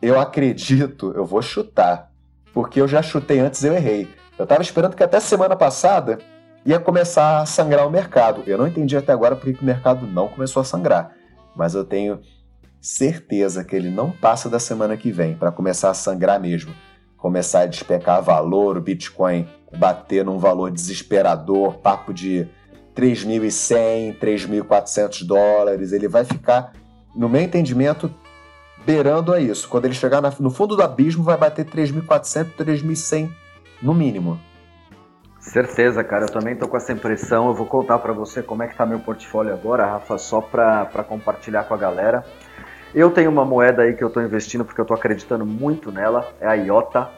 eu acredito, eu vou chutar, porque eu já chutei antes e eu errei. Eu estava esperando que até semana passada ia começar a sangrar o mercado. Eu não entendi até agora porque o mercado não começou a sangrar, mas eu tenho certeza que ele não passa da semana que vem para começar a sangrar mesmo. Começar a despecar valor, o Bitcoin bater num valor desesperador, papo de 3.100, 3.400 dólares. Ele vai ficar, no meu entendimento, beirando a isso. Quando ele chegar no fundo do abismo, vai bater 3.400, 3.100 no mínimo. Certeza, cara. Eu também tô com essa impressão. Eu vou contar para você como é que tá meu portfólio agora, Rafa, só para compartilhar com a galera. Eu tenho uma moeda aí que eu estou investindo porque eu estou acreditando muito nela, é a IOTA.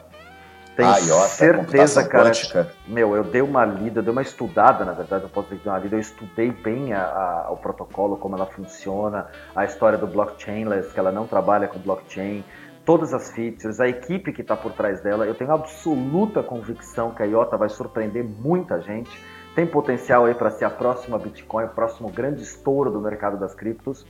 Tenho a IOTA, certeza, cara. Quântica. Meu, eu dei uma lida, eu dei uma estudada, na verdade, eu posso dizer que uma lida, eu estudei bem a, a, o protocolo, como ela funciona, a história do blockchainless, que ela não trabalha com blockchain, todas as features, a equipe que está por trás dela. Eu tenho absoluta convicção que a IOTA vai surpreender muita gente. Tem potencial aí para ser a próxima Bitcoin, o próximo grande estouro do mercado das criptos.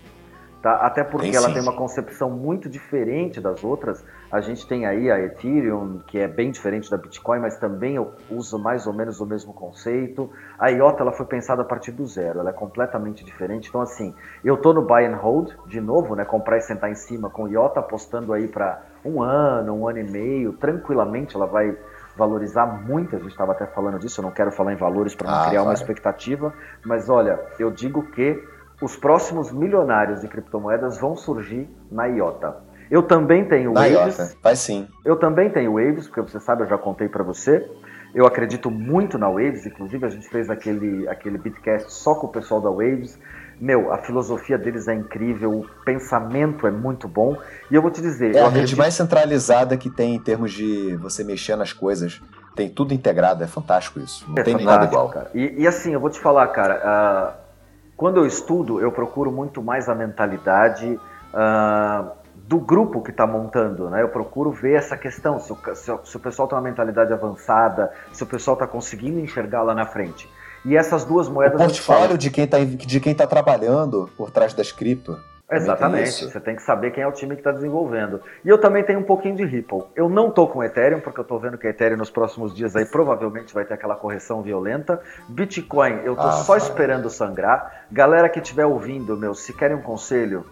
Tá? Até porque tem, ela tem uma concepção muito diferente das outras. A gente tem aí a Ethereum, que é bem diferente da Bitcoin, mas também usa mais ou menos o mesmo conceito. A IOTA ela foi pensada a partir do zero, ela é completamente diferente. Então, assim, eu tô no buy and hold, de novo, né? Comprar e sentar em cima com IOTA, apostando aí para um ano, um ano e meio, tranquilamente ela vai valorizar muito. A gente estava até falando disso, eu não quero falar em valores para não ah, criar vai. uma expectativa, mas olha, eu digo que os próximos milionários de criptomoedas vão surgir na IOTA. Eu também tenho na Waves. IOTA. Vai sim. Eu também tenho Waves, porque você sabe, eu já contei para você. Eu acredito muito na Waves, inclusive a gente fez aquele, aquele bitcast só com o pessoal da Waves. Meu, a filosofia deles é incrível, o pensamento é muito bom. E eu vou te dizer. É a acredito... rede mais centralizada que tem em termos de você mexer nas coisas. Tem tudo integrado, é fantástico isso. Não é tem nada igual. Cara. E, e, assim, eu vou te falar, cara. Quando eu estudo, eu procuro muito mais a mentalidade uh, do grupo que está montando, né? Eu procuro ver essa questão, se o, se, se o pessoal tem uma mentalidade avançada, se o pessoal está conseguindo enxergar lá na frente. E essas duas moedas. O portfólio de quem está de quem tá trabalhando por trás das cripto. Exatamente, você tem que saber quem é o time que está desenvolvendo. E eu também tenho um pouquinho de Ripple. Eu não tô com Ethereum, porque eu tô vendo que Ethereum nos próximos dias aí provavelmente vai ter aquela correção violenta. Bitcoin, eu tô ah, só esperando sangrar. Galera que estiver ouvindo, meu, se querem um conselho,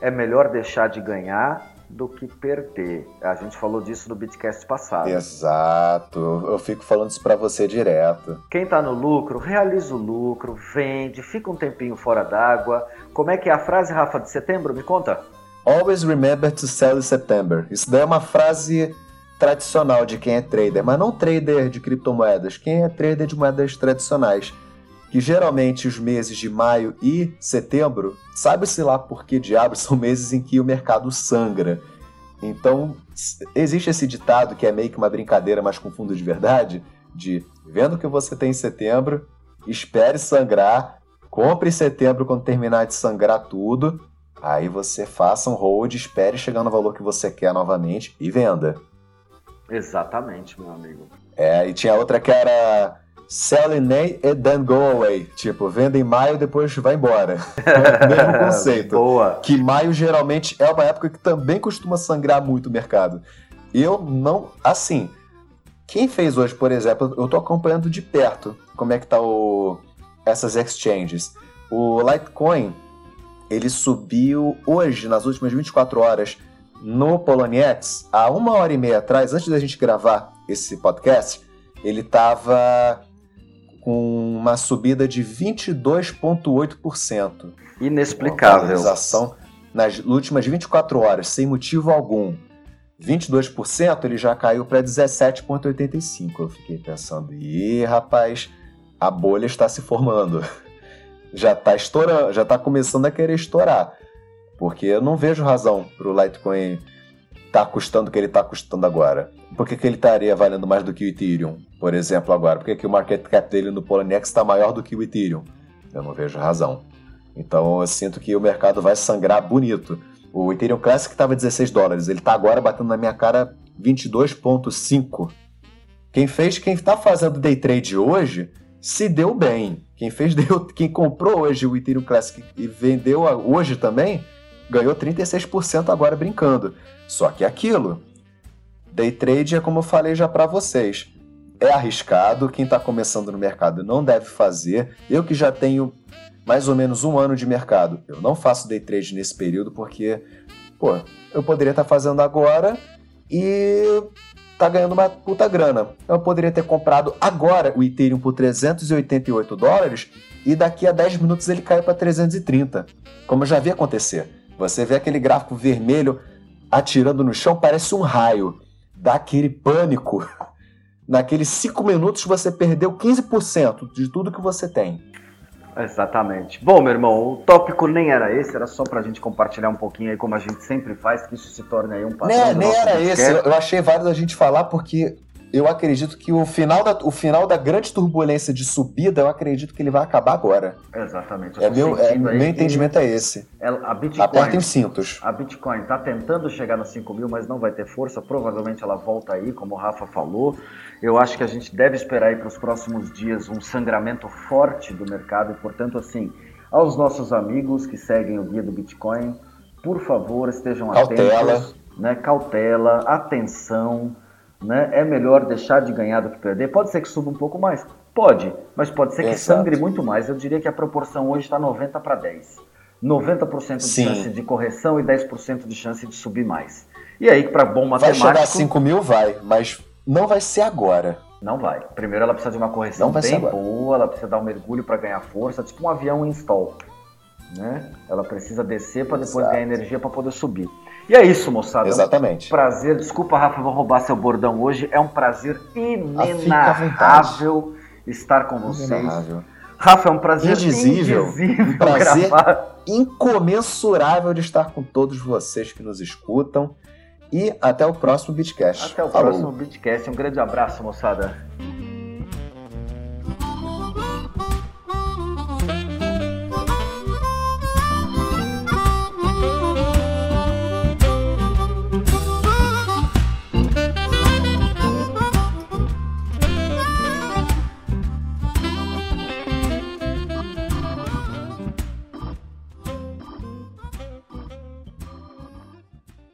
é melhor deixar de ganhar do que perder. A gente falou disso no Bitcast passado. Exato. Eu fico falando isso para você direto. Quem tá no lucro, realiza o lucro, vende, fica um tempinho fora d'água. Como é que é a frase, Rafa, de setembro? Me conta. Always remember to sell in September. Isso daí é uma frase tradicional de quem é trader, mas não trader de criptomoedas, quem é trader de moedas tradicionais que geralmente os meses de maio e setembro, sabe-se lá por que diabos, são meses em que o mercado sangra. Então, existe esse ditado que é meio que uma brincadeira, mas com fundo de verdade, de vendo o que você tem em setembro, espere sangrar, compre em setembro quando terminar de sangrar tudo, aí você faça um hold, espere chegar no valor que você quer novamente e venda. Exatamente, meu amigo. É, e tinha outra que era Sell in May and then go away. Tipo, venda em maio depois vai embora. É o mesmo conceito. Boa. Que maio geralmente é uma época que também costuma sangrar muito o mercado. Eu não. Assim, quem fez hoje, por exemplo, eu tô acompanhando de perto como é que tá o, essas exchanges. O Litecoin, ele subiu hoje, nas últimas 24 horas, no Poloniex, há uma hora e meia atrás, antes da gente gravar esse podcast, ele estava com uma subida de 22,8%. Inexplicável. Nas últimas 24 horas, sem motivo algum. 22%, ele já caiu para 17,85%. Eu fiquei pensando, ih, rapaz, a bolha está se formando. Já está estourando, já está começando a querer estourar. Porque eu não vejo razão para o Litecoin tá custando o que ele está custando agora. Por que, que ele estaria valendo mais do que o Ethereum? por exemplo, agora? Por que, que o market cap dele no Poloniex está maior do que o Ethereum? Eu não vejo razão. Então eu sinto que o mercado vai sangrar bonito. O Ethereum Classic estava 16 dólares, ele está agora batendo na minha cara 22,5. Quem fez, quem está fazendo day trade hoje, se deu bem. Quem fez, deu, quem comprou hoje o Ethereum Classic e vendeu hoje também, ganhou 36% agora brincando. Só que aquilo, day trade é como eu falei já para vocês é arriscado, quem está começando no mercado não deve fazer. Eu que já tenho mais ou menos um ano de mercado, eu não faço day trade nesse período porque, pô, eu poderia estar tá fazendo agora e tá ganhando uma puta grana. Eu poderia ter comprado agora o Ethereum por 388 dólares e daqui a 10 minutos ele cai para 330, como eu já vi acontecer. Você vê aquele gráfico vermelho atirando no chão, parece um raio. Dá aquele pânico. Naqueles 5 minutos você perdeu 15% de tudo que você tem. Exatamente. Bom, meu irmão, o tópico nem era esse, era só pra gente compartilhar um pouquinho aí, como a gente sempre faz, que isso se torne aí um padrão. Nem, nem era esse, eu achei válido a gente falar porque eu acredito que o final, da, o final da grande turbulência de subida, eu acredito que ele vai acabar agora. Exatamente. É meu, é, meu entendimento é esse. A Bitcoin, Apertem os cintos. A Bitcoin está tentando chegar nos 5 mil, mas não vai ter força. Provavelmente ela volta aí, como o Rafa falou. Eu acho que a gente deve esperar aí para os próximos dias um sangramento forte do mercado. E, portanto, assim, aos nossos amigos que seguem o guia do Bitcoin, por favor, estejam Cautela. atentos. Né? Cautela, atenção né? É melhor deixar de ganhar do que perder. Pode ser que suba um pouco mais? Pode, mas pode ser que Exato. sangre muito mais. Eu diria que a proporção hoje está 90 para 10. 90% de Sim. chance de correção e 10% de chance de subir mais. E aí, para bom matemático... Vai chegar a 5 mil? Vai, mas não vai ser agora. Não vai. Primeiro ela precisa de uma correção bem boa, ela precisa dar um mergulho para ganhar força, tipo um avião em stall. Né? Ela precisa descer para depois Exato. ganhar energia para poder subir. E é isso, moçada. Exatamente. Prazer. Desculpa, Rafa, vou roubar seu bordão hoje. É um prazer inenarrável estar com vocês. Inenarrável. Rafa, é um prazer indizível, indizível um prazer gravar. incomensurável de estar com todos vocês que nos escutam. E até o próximo Bitcast. Até o Falou. próximo Bitcast. Um grande abraço, moçada.